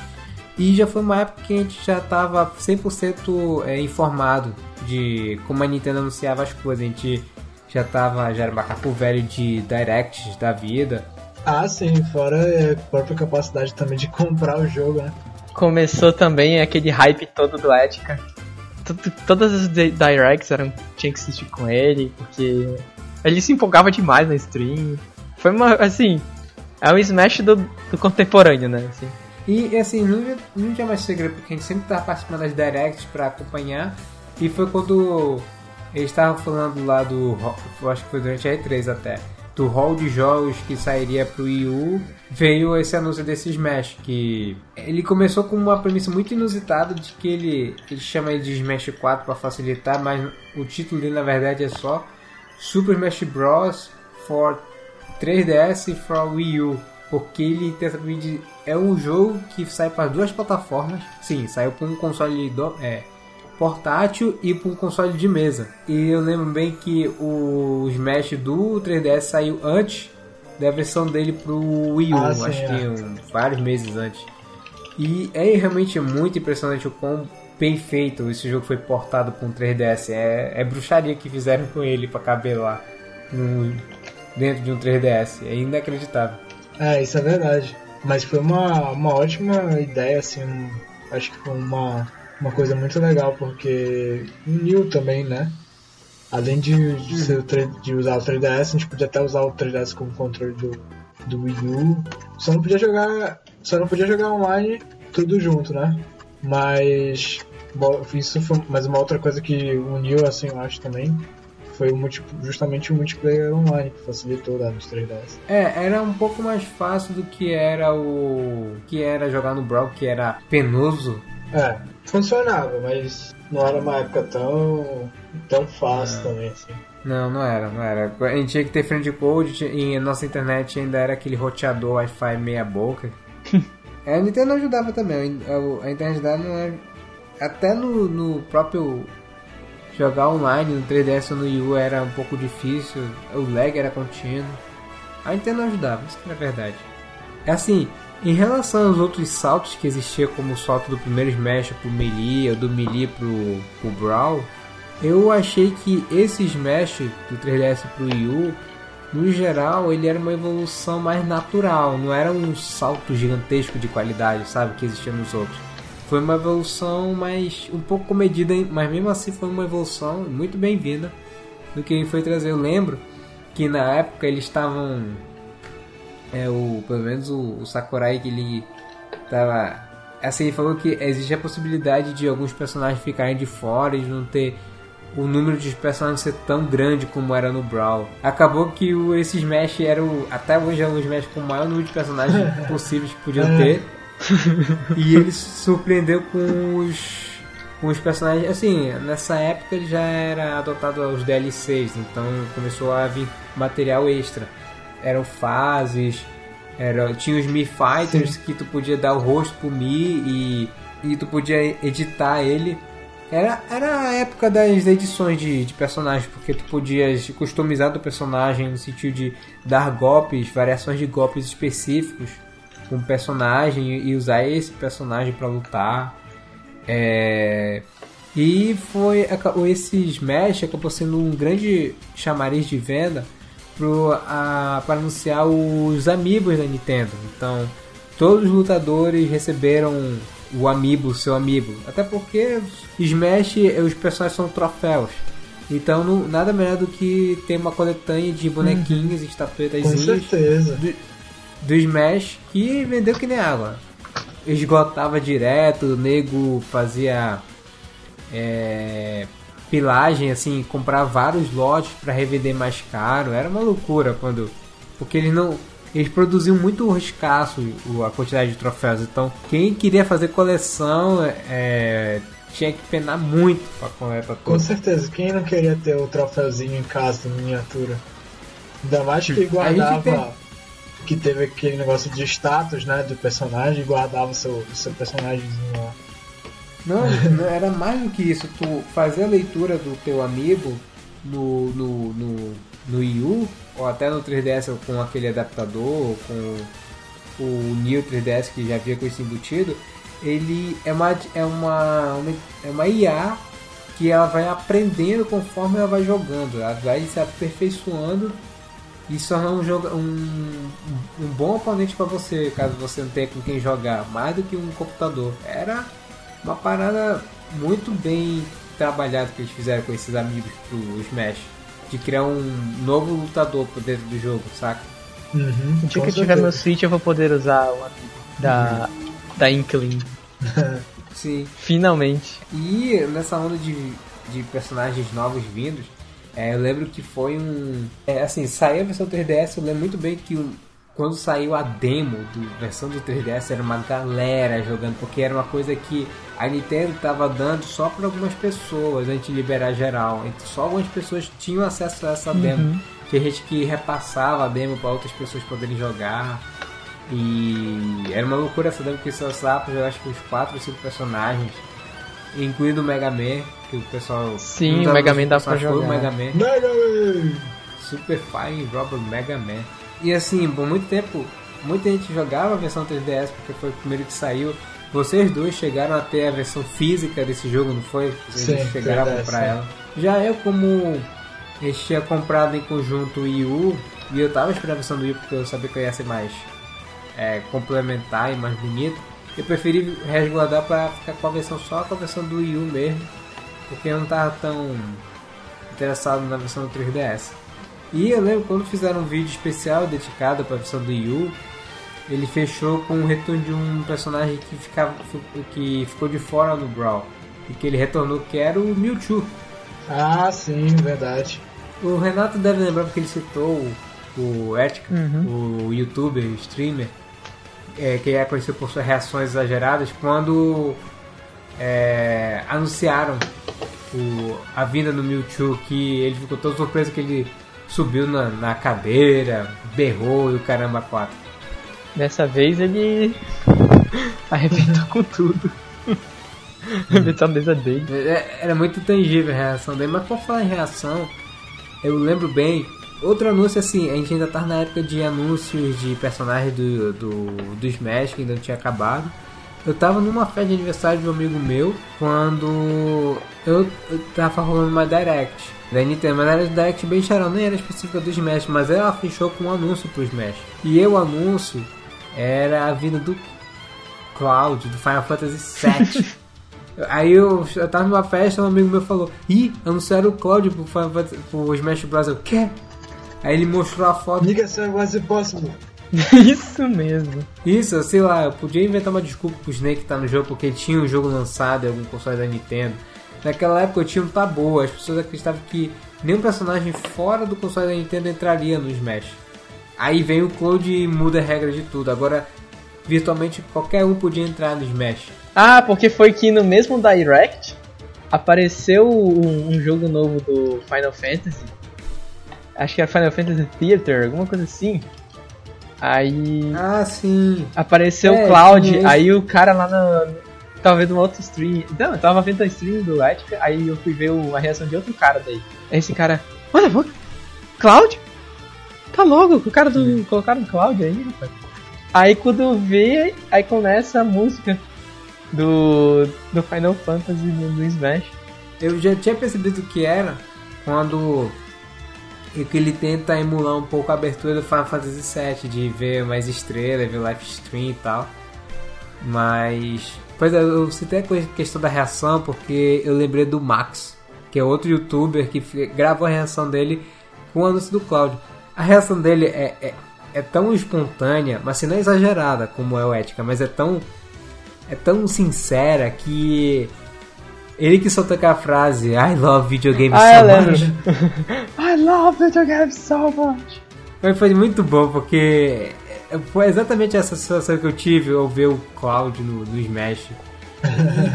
E já foi uma época que a gente já estava 100% é, informado de como a Nintendo anunciava as coisas. A gente já tava, já era macaco velho de directs da vida. Ah, sim, fora a própria capacidade também de comprar o jogo, né? Começou também aquele hype todo do Etika todas as directs eram tinha que assistir com ele, porque ele se empolgava demais na stream. Foi uma, assim, é um smash do, do contemporâneo, né? Assim. E assim, não, tinha mais segredo, porque a gente sempre tava participando das directs pra acompanhar. E foi quando eles estavam falando lá do. Eu acho que foi durante a E3 até do hall de jogos que sairia pro Wii U, veio esse anúncio desse Smash, que ele começou com uma premissa muito inusitada de que ele, ele chama de Smash 4 para facilitar, mas o título dele na verdade é só Super Smash Bros. for 3DS e for Wii U. Porque ele é um jogo que sai para duas plataformas. Sim, saiu para um console do, é, portátil e para um console de mesa. E eu lembro bem que o Smash do 3DS saiu antes da versão dele pro Wii U, ah, sim, acho é. que um, vários meses antes. E é realmente muito impressionante o quão bem feito esse jogo foi portado para um 3DS. É, é bruxaria que fizeram com ele para caber lá no, dentro de um 3DS. É inacreditável. É, isso é verdade. Mas foi uma, uma ótima ideia, assim. Acho que foi uma uma coisa muito legal, porque uniu também, né? Além de, de, ser, de usar o 3DS, a gente podia até usar o 3DS como controle do, do Wii U. Só não podia jogar. Só não podia jogar online tudo junto, né? Mas isso foi mais uma outra coisa que uniu, assim, eu acho também. Foi o multi, justamente o multiplayer online que facilitou lá nos 3DS. É, era um pouco mais fácil do que era o. que era jogar no Brawl, que era penoso. É, funcionava, mas não era uma época tão, tão fácil É. também, assim. Não, não era, não era. A gente tinha que ter friend code e a nossa internet ainda era aquele roteador Wi-Fi meia boca. É, a Nintendo ajudava também, a, a internet dela não era. Até no, no próprio jogar online no 3DS ou no Wii U era um pouco difícil, o lag era contínuo. A Nintendo ajudava, isso que é verdade. Assim, em relação aos outros saltos que existia, como o salto do primeiro Smash pro Melee ou do Melee pro, pro Brawl, eu achei que esse Smash do 3DS pro Wii U, no geral, ele era uma evolução mais natural, não era um salto gigantesco de qualidade, sabe, que existia nos outros. Foi uma evolução mais um pouco comedida, mas mesmo assim foi uma evolução muito bem-vinda do que ele foi trazer. Eu lembro que na época eles estavam é o pelo menos o, o Sakurai que ele tava assim ele falou que existe a possibilidade de alguns personagens ficarem de fora e de não ter o número de personagens ser tão grande como era no Brawl. Acabou que o, esse Smash era o, até hoje é o Smash com o maior número de personagens possíveis que podiam ter. e ele se surpreendeu com os com os personagens, assim, nessa época ele já era adotado aos DLCs, então começou a vir material extra. Eram fases, era, tinha os Mi Fighters que tu podia dar o rosto pro Mi e, e tu podia editar ele. Era, era a época das edições de, de personagens, porque tu podias customizar do personagem no sentido de dar golpes, variações de golpes específicos com o personagem e usar esse personagem para lutar. É, e foi acabou- esse Smash acabou sendo um grande chamariz de venda pro, a, para anunciar os amigos da Nintendo. Então, todos os lutadores receberam o amiibo, seu amiibo. Até porque Smash, os personagens são troféus. Então, não- nada melhor do que ter uma coletânea de bonequinhos e Com estatuetas certeza. do, do Smash que vendeu que nem água. Esgotava direto, o nego fazia é, pilagem, assim, comprar vários lotes para revender mais caro. Era uma loucura quando. Porque eles não. Eles produziam muito escasso a quantidade de troféus. Então, quem queria fazer coleção é, tinha que penar muito para coletar Com tudo. certeza. Quem não queria ter o troféuzinho em casa, em miniatura? Ainda mais que guardava. Que teve aquele negócio de status, né? Do personagem e guardava o seu, seu personagemzinho lá. Não, era mais do que isso. Tu fazer a leitura do teu amiibo no, no, no, no Wii U, ou até no 3DS com aquele adaptador, com o New 3DS que já vinha com isso embutido, ele é uma, é uma, é uma IA que ela vai aprendendo conforme ela vai jogando. Ela vai se aperfeiçoando e se tornar um, joga, um, um bom oponente para você, caso você não tenha com quem jogar, mais do que um computador. Era uma parada muito bem trabalhada que eles fizeram com esses amigos pro Smash. De criar um novo lutador por dentro do jogo, saca? Uhum, O dia que eu tiver meu. Switch eu vou poder usar o amigo da, da Inkling. Sim. Finalmente. E nessa onda de, de personagens novos vindos, é, eu lembro que foi um. É, assim, saiu a versão 3DS, eu lembro muito bem que o- quando saiu a demo da versão do 3DS era uma galera jogando, porque era uma coisa que a Nintendo tava dando só para algumas pessoas antes de liberar geral. Então só algumas pessoas tinham acesso a essa demo. Tinha gente que repassava a demo para outras pessoas poderem jogar. E era uma loucura essa demo que só usava pra jogar acho que uns 4 ou 5 personagens, incluindo o Mega Man, que o pessoal. Sim, o Mega Man dá pra foi o jogar. Mega Man. Mega Man! Super Fire Robber Mega Man. E assim, por muito tempo, muita gente jogava a versão 3DS porque foi o primeiro que saiu. Vocês dois chegaram a ter a versão física desse jogo, não foi? Vocês Sim, chegaram a verdade, comprar sim. ela. Já eu, como eu tinha comprado em conjunto o Wii U, e eu tava esperando a versão do Wii porque eu sabia que eu ia ser mais é, complementar e mais bonito, eu preferi resguardar pra ficar com a versão só com a versão do Wii U mesmo, porque eu não tava tão interessado na versão do 3DS. E eu lembro quando fizeram um vídeo especial dedicado para a versão do Wii U, ele fechou com o retorno de um personagem que, ficava, que ficou de fora no Brawl. E que ele retornou, que era o Mewtwo. Ah, sim, verdade. O Renato deve lembrar porque ele citou o, o Etica, Uhum. o youtuber, streamer, é, que é conhecido por suas reações exageradas, quando é, anunciaram o- a vinda do Mewtwo, que ele ficou todo surpreso que ele subiu na, na cadeira, berrou e o caramba quatro. Dessa vez ele arrebentou com tudo. arrebentou a mesa dele. É, Era muito tangível a reação dele, mas por falar em reação, eu lembro bem. Outro anúncio assim, a gente ainda tá na época de anúncios de personagens do, do, do Smash, que ainda não tinha acabado. Eu tava numa festa de aniversário de um amigo meu, quando eu, eu tava rolando uma Direct da Nintendo, mas era Direct bem charão, nem era específica do Smash, mas ela fechou com um anúncio pro Smash. E o anúncio era a vinda do Cloud, do Final Fantasy VII. Aí eu, eu tava numa festa, um amigo meu falou: Ih, anunciaram o Cloud pro, Final Fantasy- pro Smash Bros. Eu, quê? Aí ele mostrou a foto. Nigga, sir, was impossible. Isso mesmo. Isso, sei lá, eu podia inventar uma desculpa pro Snake estar no jogo porque tinha um jogo lançado em algum console da Nintendo. Naquela época eu tinha um tabu, as pessoas acreditavam que nenhum personagem fora do console da Nintendo entraria no Smash. Aí vem o Cloud e muda a regra de tudo. Agora, virtualmente qualquer um podia entrar no Smash. Ah, porque foi que no mesmo Direct apareceu um, um jogo novo do Final Fantasy. Acho que era Final Fantasy Theater, alguma coisa assim. Aí Ah, sim. apareceu É, o Cloud, isso. aí o cara lá no. Tava vendo uma outra stream. Não, eu tava vendo a stream do Etica, aí eu fui ver o- a reação de outro cara daí. Aí esse cara. Olha, fuck? Cloud? Tá logo, o cara do. Colocaram Cloud aí, rapaz. Aí quando vê, aí começa a música do. do Final Fantasy no, no Smash. Eu já tinha percebido o que era quando e que ele tenta emular um pouco a abertura do Final Fantasy VII, de ver mais estrelas, ver live stream e tal. Mas, pois é, eu citei a que- questão da reação porque eu lembrei do Max, que é outro youtuber que gravou a reação dele com o anúncio do Cloud. A reação dele é, é, é tão espontânea, mas assim, não é exagerada como é o Ética, mas é tão, é tão sincera que ele que soltou aquela frase I love video games Ah, so lembro. much. I love video games so much. Mas foi muito bom, porque foi exatamente essa sensação que eu tive ao ver o Cloud no, no Smash.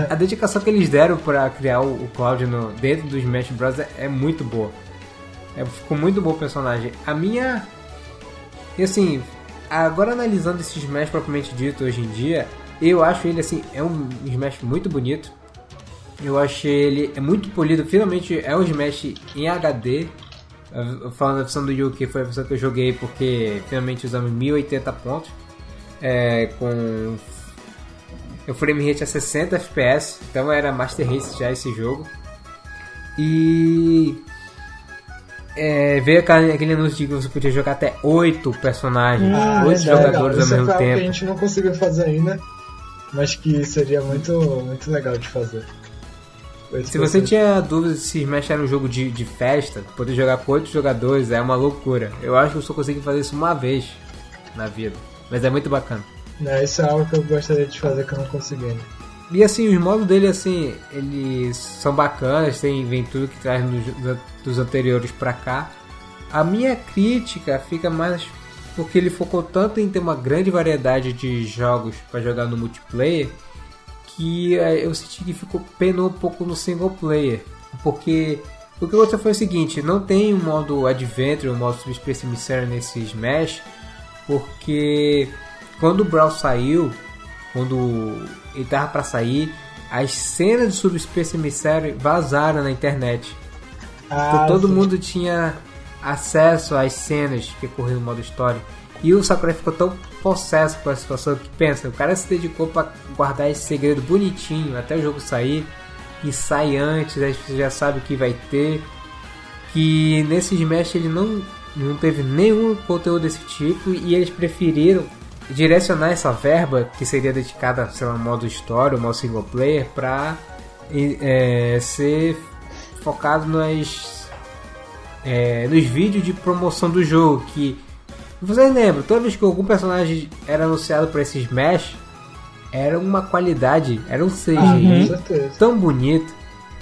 A dedicação que eles deram para criar o, o Cloud no, dentro do Smash Bros. é, é muito boa. É, ficou muito bom o personagem. A minha. E assim, agora analisando esse Smash propriamente dito hoje em dia, eu acho ele assim, é um Smash muito bonito. Eu achei ele é muito polido, finalmente é um Smash em HD. Falando da versão do Yu, que foi a versão que eu joguei porque finalmente usamos 1080 pontos. É, com o frame rate a 60 FPS, então era Master Race já esse jogo. E é, veio aquele, anúncio de que você podia jogar até 8 personagens, Ah, 8 isso é legal. jogadores ao é mesmo algo que a tempo. gente não conseguiu fazer ainda, mas que seria muito, muito legal de fazer. Se você tinha dúvidas se Smash era um jogo de, de festa, poder jogar com 8 jogadores é uma loucura. Eu acho que eu só consegui fazer isso uma vez na vida, mas é muito bacana. Não, isso é algo que eu gostaria de fazer que eu não consegui ainda. E assim, os modos dele, assim, eles são bacanas, tem, tudo que traz nos- dos anteriores pra cá. A minha crítica fica mais porque ele focou tanto em ter uma grande variedade de jogos pra jogar no multiplayer que eh, eu senti que ficou penou um pouco no single player. Porque o que aconteceu foi o seguinte, não tem um modo Adventure, um modo Subspace Emissary nesse Smash, porque quando o Brawl saiu, quando ele tava pra sair, as cenas de Subspace Emissary vazaram na internet. Então Ah, todo sim. mundo tinha acesso às cenas que ocorriam no modo história. E o Sakurai ficou tão possesso com a situação que pensa, o cara se dedicou pra guardar esse segredo bonitinho até o jogo sair e sai antes, aí você já sabe o que vai ter. Que nesse Smash ele não, não teve nenhum conteúdo desse tipo e eles preferiram direcionar essa verba que seria dedicada, sei lá, modo história, modo single player, pra é, ser focado nas é, nos vídeos de promoção do jogo que vocês lembram, toda vez que algum personagem era anunciado para esse Smash era uma qualidade, era um CGI certeza. tão bonito.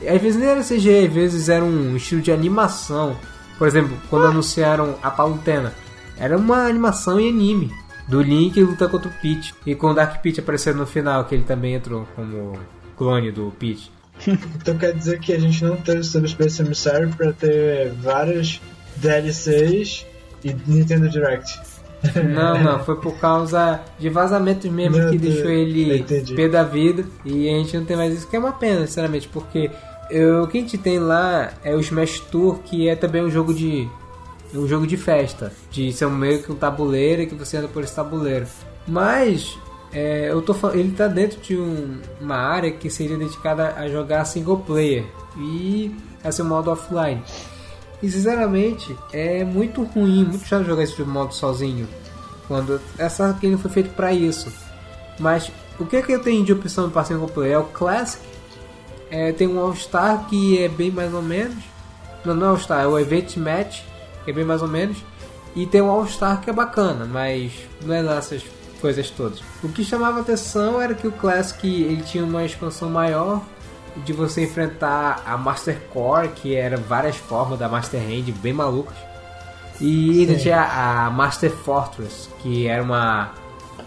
Às vezes nem era CGI, às vezes era um estilo de animação Por exemplo, quando anunciaram a Palutena, era uma animação em anime do Link luta contra o Peach. E com o Dark Peach aparecendo no final, que ele também entrou como clone do Peach. Então quer dizer que a gente não teve Subspace Emissary pra ter várias DLCs e Nintendo Direct. Não, não, foi por causa de vazamentos mesmo Meu que Deus, deixou ele pé da vida e a gente não tem mais isso, que é uma pena, sinceramente, porque eu, o que a gente tem lá é o Smash Tour, que é também um jogo de um jogo de festa, de ser meio que um tabuleiro e que você anda por esse tabuleiro. Mas é, eu tô ele tá dentro de um- uma área que seria dedicada a jogar single player e a ser modo offline. E sinceramente, é muito ruim, muito chato jogar esse modo sozinho. Quando essa game não foi feito pra isso. Mas o que, que eu tenho de opção para single player? É o Classic. É, tem um All-Star que é bem mais ou menos. Não, não é All-Star, é o Event Match, que é bem mais ou menos. E tem o All-Star que é bacana, mas não é lá essas coisas todas. O que chamava atenção era que o Classic ele tinha uma expansão maior de você enfrentar a Master Core, que era várias formas da Master Hand bem malucas. E ainda tinha a Master Fortress, que era uma,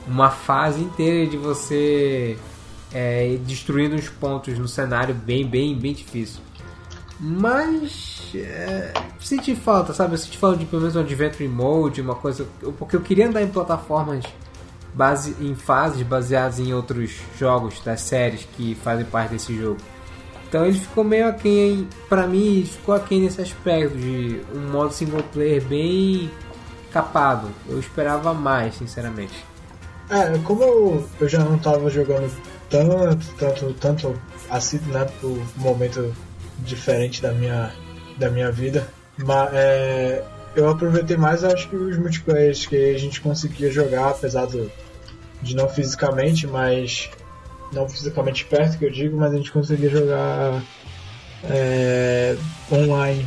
uma fase inteira de você é, destruindo os pontos no cenário bem, bem, bem difícil. Mas é, senti falta, sabe? Eu senti falta de pelo menos um Adventure Mode, uma coisa. Porque eu queria andar em plataformas base, em fases baseadas em outros jogos das séries que fazem parte desse jogo. Então ele ficou meio aquém, pra mim, ficou aquém nesse aspecto de um modo single player bem capado. Eu esperava mais, sinceramente. É, como eu, eu já não tava jogando tanto, tanto, tanto assim, né, um momento diferente da minha, da minha vida, mas é, eu aproveitei mais, acho que os multiplayers que a gente conseguia jogar, apesar do, de não fisicamente, mas não fisicamente perto que eu digo, mas a gente conseguia jogar é, online.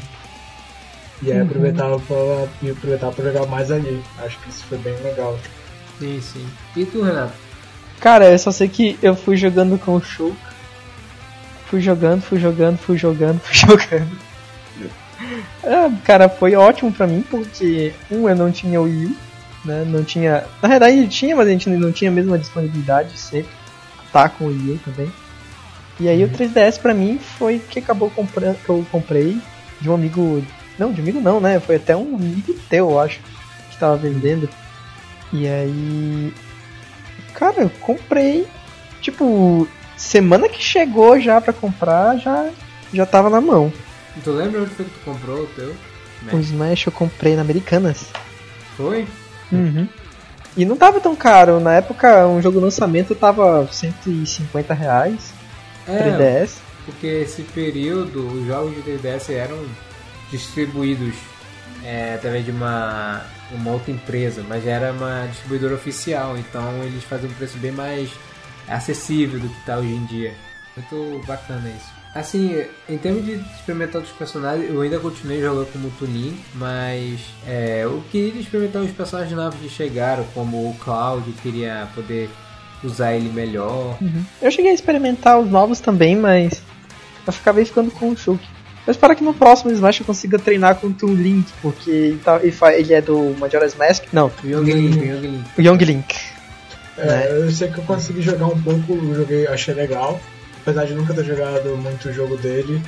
E aí aproveitava pra, e aproveitava pra jogar mais ali. Acho que isso foi bem legal. Sim, sim. E tu, Renato? Cara, eu só sei que eu fui jogando com o Shulk. Fui jogando, fui jogando, fui jogando, fui jogando. É, cara, foi ótimo pra mim porque, um, eu não tinha o Wii U, né? Não tinha. Na verdade tinha, mas a gente não tinha a mesma disponibilidade sempre. Tá com o Wii U também. E aí o 3DS pra mim foi que acabou comprando, que eu comprei de um amigo. Não, de amigo não, né? Foi até um amigo teu, eu acho, que tava vendendo. E aí. Cara, eu comprei. Tipo, semana que chegou já pra comprar, já, já tava na mão. Tu lembra onde foi que tu comprou o teu? O Smash eu comprei na Americanas. Foi? Uhum. E não tava tão caro. Na época, um jogo lançamento tava 150 reais. É, 3DS. porque esse período os jogos de 3DS eram distribuídos é, através de uma, uma outra empresa, mas era uma distribuidora oficial, então eles faziam um preço bem mais acessível do que está hoje em dia. Muito bacana isso. Assim, em termos de experimentar outros personagens, eu ainda continuei jogando como Tunin, mas é, eu queria experimentar os personagens novos que chegaram, como o Cloud, queria poder usar ele melhor. Eu cheguei a experimentar os novos também, mas eu acabei ficando com o Shulk. Eu espero que no próximo Smash eu consiga treinar com o Toon Link, porque ele, tá- ele é do Majora's Mask. Não, O Young Link, o Young Link. o Young Link. É, né? eu sei que eu consegui jogar um pouco, eu joguei, achei legal. Apesar de nunca ter jogado muito o jogo dele,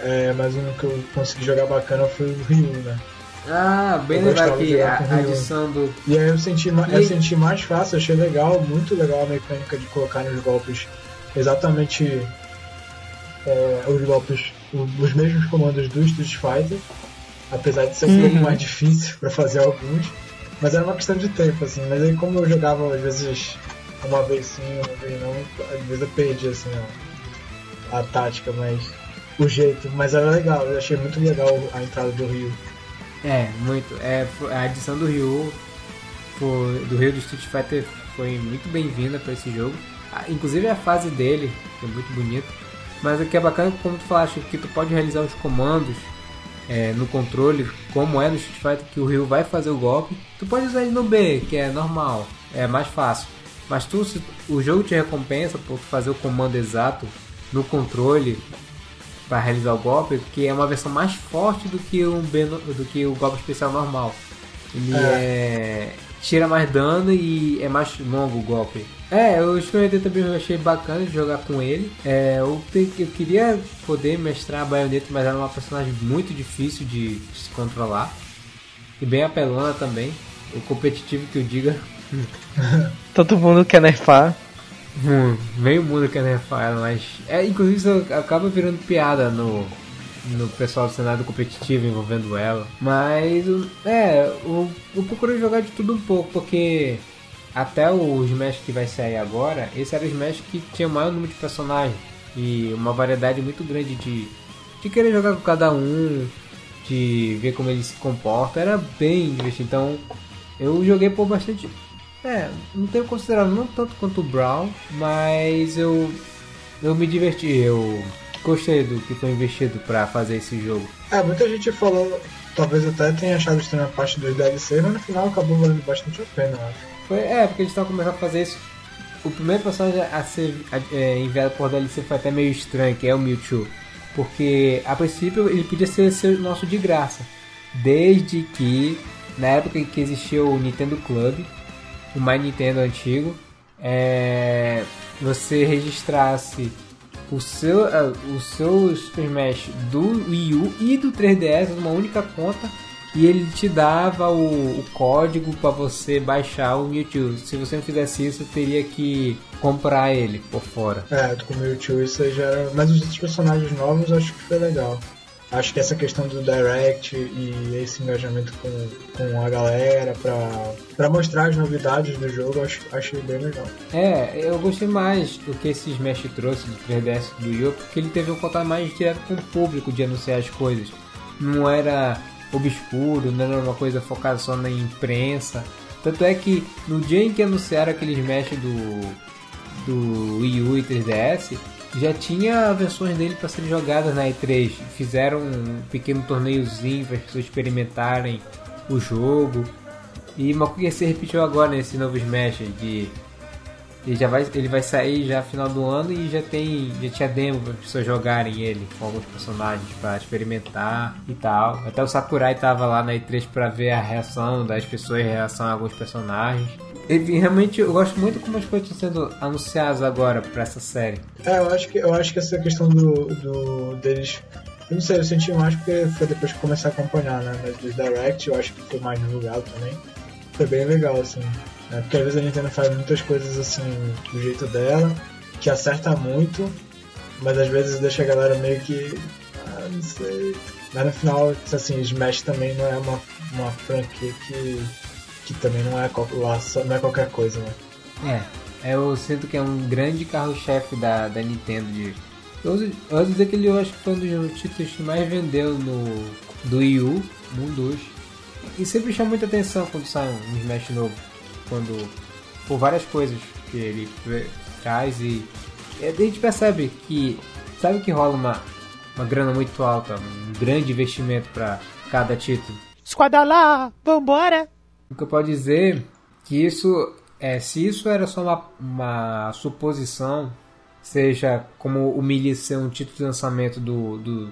é, mas um que eu consegui jogar bacana foi o Ryu, né? Ah, bem que jogar a, adição do. E aí eu senti, E- eu senti mais fácil, achei legal, muito legal a mecânica de colocar nos golpes exatamente é, os golpes, os mesmos comandos do Street Fighter, apesar de ser um pouco mais difícil pra fazer alguns, mas era uma questão de tempo, assim, mas aí como eu jogava às vezes uma vez sim, uma vez não, às vezes eu perdi assim a, a tática, mas o jeito, mas era legal, eu achei muito legal a entrada do Rio. É, muito. É, a adição do Ryu, do Ryu do Street Fighter foi muito bem-vinda para esse jogo. Ah, Inclusive a fase dele, que é muito bonita. Mas o que é bacana, como tu falaste, que tu pode realizar os comandos é, no controle, como é no Street Fighter, que o Ryu vai fazer o golpe. Tu pode usar ele no B, que é normal, é mais fácil. Mas tu, se- o jogo te recompensa por fazer o comando exato no controle para realizar o golpe, que é uma versão mais forte do que o Beno, do que o golpe especial normal. Ele é. é. tira mais dano e é mais longo o golpe. É, o Screener também eu achei bacana de jogar com ele. É, eu, te, eu queria poder mestrar a baioneta, mas era uma personagem muito difícil de, de se controlar. E bem apelona também. O competitivo que eu diga. Todo mundo quer nerfar. Hum, meio mundo quer nerfar ela, mas. É, inclusive isso acaba virando piada no, no pessoal do cenário competitivo envolvendo ela. Mas é, eu, eu procurei jogar de tudo um pouco, porque até o Smash que vai sair agora, esse era o Smash que tinha o maior número de personagens e uma variedade muito grande de, de querer jogar com cada um, de ver como ele se comporta, era bem divertido. Então eu joguei por bastante. É, não tenho considerado não tanto quanto o Brown, mas eu eu me diverti, eu gostei do que foi investido para fazer esse jogo. É, muita gente falou, talvez até tenha achado estranha a parte dos DLC, mas no final acabou valendo bastante a pena, eu acho. Foi, é, porque eles estavam começando a fazer isso. O primeiro personagem a ser é, enviado por DLC foi até meio estranho, que é o Mewtwo. Porque a princípio ele podia ser, ser nosso de graça. Desde que, na época que existia o Nintendo Club, o My Nintendo antigo, é, você registrasse o seu, uh, o seu Super Smash do Wii U e do 3DS numa única conta e ele te dava o, o código para você baixar o Mewtwo. Se você não fizesse isso, teria que comprar ele por fora. É, com o Mewtwo isso já era... Mas os personagens novos acho que foi legal. Acho que essa questão do Direct e esse engajamento com, com a galera pra mostrar as novidades do jogo, acho, achei bem legal. É, eu gostei mais do que esse Smash trouxe do 3DS do Yu, porque ele teve um contato mais direto com o público de anunciar as coisas. Não era obscuro, não era uma coisa focada só na imprensa. Tanto é que no dia em que anunciaram aquele Smash do, do Wii U e 3DS, já tinha versões dele para serem jogadas na E3. Fizeram um pequeno torneiozinho para as pessoas experimentarem o jogo. E uma coisa que se repetiu agora nesse novo Smash de ele já vai, ele vai sair já final do ano e já tem, já tinha demo para pessoas jogarem ele com alguns personagens para experimentar e tal. Até o Sakurai tava lá na E3 para ver a reação das pessoas em relação a alguns personagens. E realmente eu gosto muito como as coisas estão sendo anunciadas agora para essa série. É, eu acho que eu acho que essa questão do, do deles eu não sei, eu senti mais porque foi depois que comecei a acompanhar, né? Mas dos Direct eu acho que foi mais divulgado também. Foi bem legal, assim. Né? Porque às vezes a Nintendo faz muitas coisas assim do jeito dela, que acerta muito, mas às vezes deixa a galera meio que. Ah, não sei. Mas no final, assim, Smash também não é uma, uma franquia que, que também não é, lá, não é qualquer coisa, né? É, eu sinto que é um grande carro-chefe da, da Nintendo. De, eu, eu dizer que ele eu acho que foi um dos títulos que mais vendeu no do Wii U, um dos. E sempre chama muita atenção quando sai um Smash novo quando por várias coisas que ele traz e, e a gente percebe que sabe que rola uma uma grana muito alta, um grande investimento para cada título. Esquadra lá, vambora! O que eu posso dizer que isso é se isso era só uma, uma suposição, seja como o Melee ser um título de lançamento do, do,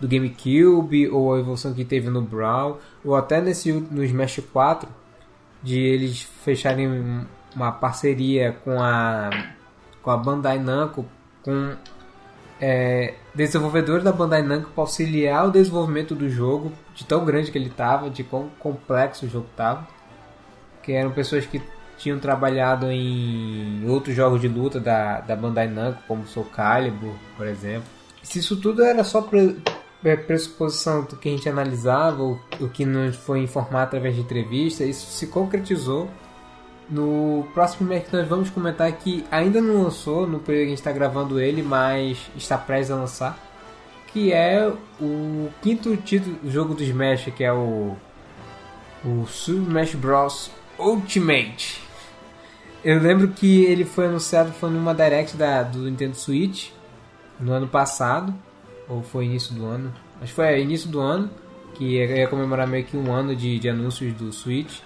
do GameCube ou a evolução que teve no Brawl ou até nesse no Smash 4 de eles fecharem uma parceria com a com a Bandai Namco com é, desenvolvedores da Bandai Namco para auxiliar o desenvolvimento do jogo de tão grande que ele estava, de quão complexo o jogo estava, que eram pessoas que tinham trabalhado em outros jogos de luta da, da Bandai Namco, como Soul Calibur, por exemplo. Se isso tudo era só é, pressuposição do que a gente analisava, o, o que nos foi informado através de entrevista, isso se concretizou no próximo mês que nós vamos comentar que ainda não lançou no período que a gente está gravando ele, mas está prestes a lançar, que é o quinto título do jogo do Smash, que é o o Super Smash Bros Ultimate. Eu lembro que ele foi anunciado foi numa direct da, do Nintendo Switch no ano passado ou foi início do ano? Acho que foi é, início do ano, que ia comemorar meio que um ano de, de anúncios do Switch.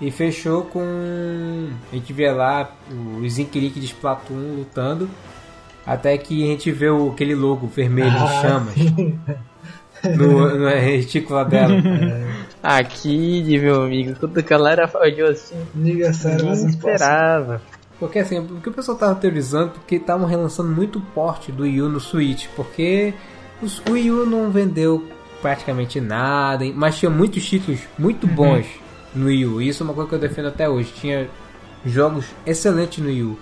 E fechou com. A gente vê lá o Zinklik de Splatoon lutando Até que a gente vê o, aquele logo vermelho em chamas no, no retículo dela. Aqui, meu amigo, quando a galera falou assim, Liga sério, não esperava. Porque assim, o que o pessoal tava teorizando porque estavam relançando muito o porte do Wii U no Switch, porque os- o Wii U não vendeu praticamente nada, mas tinha muitos títulos muito bons no Wii U. E isso é uma coisa que eu defendo até hoje. Tinha jogos excelentes no Wii U.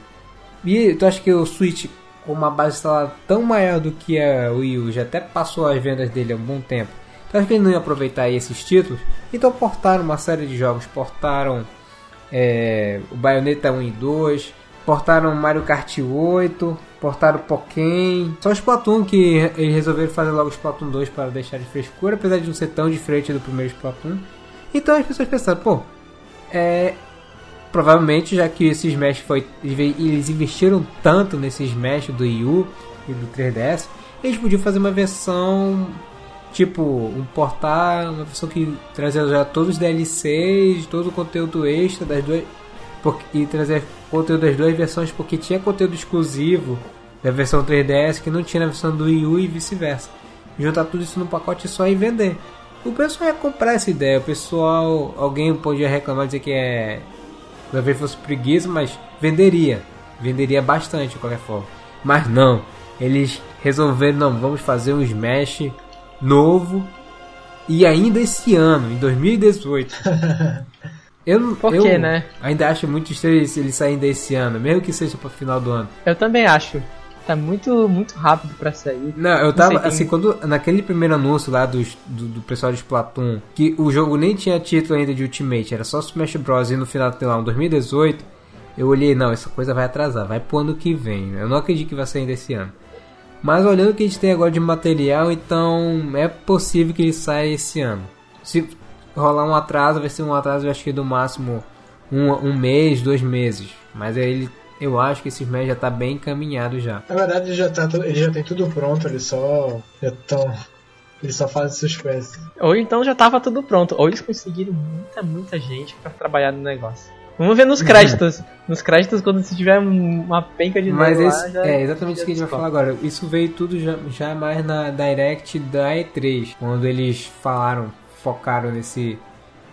E tu acha que o Switch, uma base instalada tão maior do que a Wii U, já até passou as vendas dele há um bom tempo. Tu acha que ele não ia aproveitar esses títulos? Então portaram uma série de jogos, portaram é, o Bayonetta 1 e 2, portaram Mario Kart 8, portaram Pokémon. Só o Splatoon que eles resolveram fazer logo o Splatoon 2 para deixar de frescura, apesar de não ser tão diferente do primeiro Splatoon. Então as pessoas pensaram, pô, é, provavelmente já que esse Smash foi. Eles investiram tanto nesse Smash do Wii U e do 3DS, eles podiam fazer uma versão tipo um portar, uma versão que trazia já todos os DLCs, todo o conteúdo extra das duas e trazer conteúdo das duas versões porque tinha conteúdo exclusivo da versão 3DS que não tinha na versão do Wii U e vice-versa. Juntar tudo isso num pacote só e vender. O pessoal ia comprar essa ideia, o pessoal, alguém podia reclamar dizer que é talvez fosse preguiça, mas venderia, venderia bastante de qualquer forma. Mas não, eles resolveram não, vamos fazer um Smash novo e ainda esse ano, em 2018. Eu, Por eu quê, né? Ainda acho muito estranho eles saírem desse ano, mesmo que seja para final do ano. Eu também acho. Tá muito, muito rápido pra sair. Não, eu Não tava tem- assim, quando naquele primeiro anúncio lá dos, do, do pessoal de Splatoon, que o jogo nem tinha título ainda de Ultimate, era só Smash Bros. e no final, sei lá, um 2018, eu olhei, não, essa coisa vai atrasar, vai pro ano que vem. Eu não acredito que vai sair desse ano. Mas olhando o que a gente tem agora de material, então é possível que ele saia esse ano. Se rolar um atraso, vai ser um atraso, eu acho que do máximo um, um mês, dois meses. Mas aí ele, eu acho que esse Smash já tá bem encaminhado já. Na verdade, ele já, tá, ele já tem tudo pronto, eles só. Já tão, eles só fazem suspense. Ou então já tava tudo pronto. Ou eles conseguiram muita, muita gente pra trabalhar no negócio. Vamos ver nos créditos. nos créditos, quando se tiver um- uma penca de Mas esse, lá, já- é exatamente isso que a gente vai falar agora. Isso veio tudo já, já mais na Direct da E3, quando eles falaram, focaram nesse.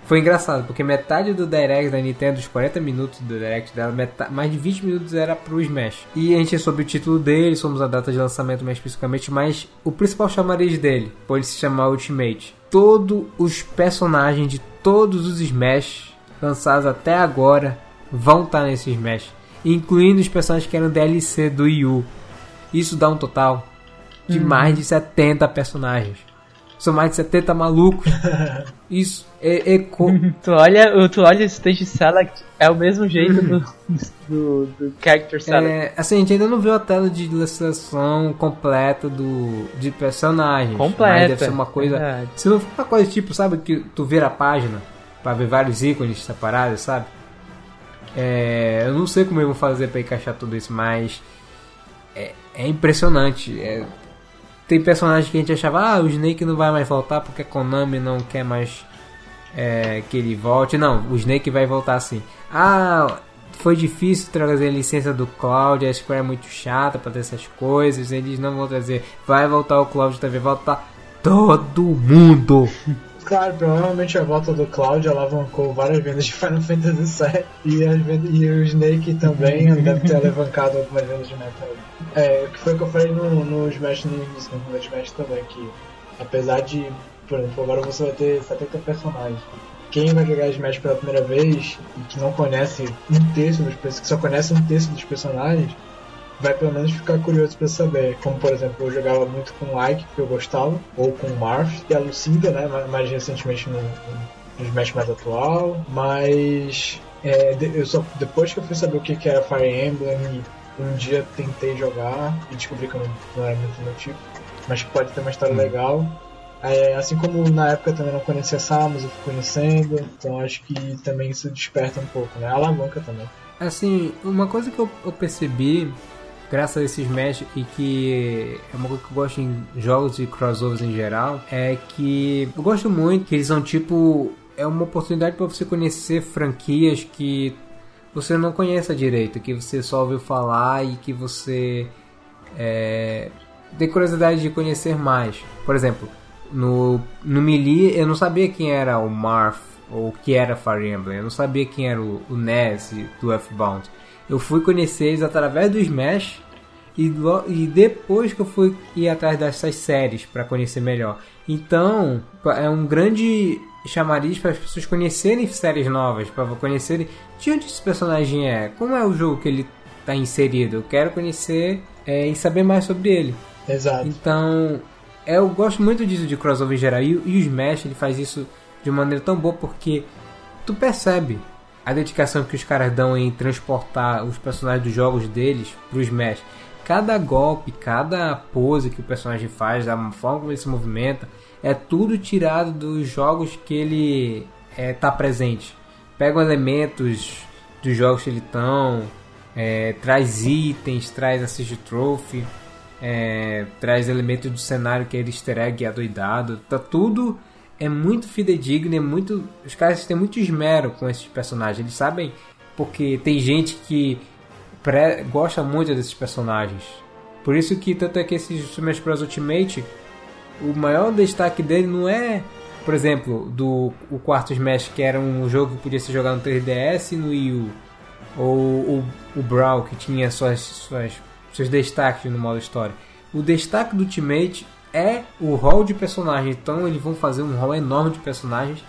Foi engraçado, porque metade do Direct da Nintendo, dos 40 minutos do Direct dela, meta- mais de 20 minutos era pro Smash. E a gente soube o título dele, somos a data de lançamento mais especificamente, mas o principal chamariz dele, por ele se chamar Ultimate. Todos os personagens de todos os Smash lançados até agora vão estar nesse Smash, incluindo os personagens que eram DLC do Wii U. Isso dá um total de mais de 70 personagens. São mais de 70 malucos. Isso é, é co- Tu olha, o- tu olha o Stage Select, é o mesmo jeito do, do, do Character Select. é, assim, a gente ainda não viu a tela de ilustração completa do, de personagens. Completa, Mas deve ser uma coisa. verdade. Se não for uma coisa tipo, sabe, que tu vira a página pra ver vários ícones separados, sabe? É, eu não sei como eu vou fazer pra encaixar tudo isso, mas é, é impressionante. É, tem personagens que a gente achava, ah, o Snake não vai mais voltar porque a Konami não quer mais é, que ele volte. Não, o Snake vai voltar sim. Ah, foi difícil trazer a licença do Cloud, a Square é muito chata pra ter essas coisas, eles não vão trazer. Vai voltar o Cloud também, vai voltar todo mundo. Claro, provavelmente a volta do Cloud alavancou várias vendas de Final Fantasy VII e, as vendas, e o Snake também deve ter alavancado algumas vendas de Metal. É, que foi o que eu falei no, no Smash no início, no primeiro Smash também, que apesar de, por exemplo, agora você vai ter 70 personagens. Quem vai jogar Smash pela primeira vez e que não conhece um terço dos que só conhece um terço dos personagens, vai pelo menos ficar curioso pra saber. Como por exemplo, eu jogava muito com o Ike, que eu gostava, ou com o Marth, e a Lucinda, né, mais- recentemente no, no Smash mais atual, mas é, eu só, depois que eu fui saber o que, que era Fire Emblem, e um dia tentei jogar e descobri que eu não, não era muito meu tipo, mas que pode ter uma história legal. É, assim como na época eu também não conhecia Samus, eu fui conhecendo, então acho que também isso desperta um pouco, né? Alavanca também. Assim, uma coisa que eu, eu percebi, graças a esse Smash, e que é uma coisa que eu gosto em jogos e crossovers em geral, é que eu gosto muito que eles são tipo. É uma oportunidade para você conhecer franquias que você não conheça direito, que você só ouviu falar e que você é, ter curiosidade de conhecer mais. Por exemplo, no, no Melee eu não sabia quem era o Marth ou que era Fire Emblem, eu não sabia quem era o, o Ness do Earthbound. Eu fui conhecer eles através do Smash e, e depois que eu fui ir atrás dessas séries para conhecer melhor. Então, é um grande chamariz para as pessoas conhecerem séries novas, para conhecerem de onde esse personagem é, como é o jogo que ele está inserido. Eu quero conhecer é, e saber mais sobre ele. Exato. Então, eu gosto muito disso de crossover em geral. E, e o Smash ele faz isso de maneira tão boa porque tu percebe a dedicação que os caras dão em transportar os personagens dos jogos deles pro Smash. Cada golpe, cada pose que o personagem faz, a forma como ele se movimenta, é tudo tirado dos jogos que ele é, presente. Pegam elementos dos jogos que ele estão, é, traz itens, traz assist trophy, é, traz elementos do cenário que é easter egg adoidado. Tá tudo é muito fidedigno, é muito. Os caras têm muito esmero com esses personagens. Eles sabem porque tem gente que pré, gosta muito desses personagens. Por isso que tanto é que esse Smash Bros Ultimate, o maior destaque dele não é, por exemplo, do o quarto Smash que era um jogo que podia ser jogado no 3DS e no Wii U, ou o, o Brawl que tinha suas, suas seus destaques no modo história. O destaque do Ultimate é o rol de personagens. Então eles vão fazer um rol enorme de personagens.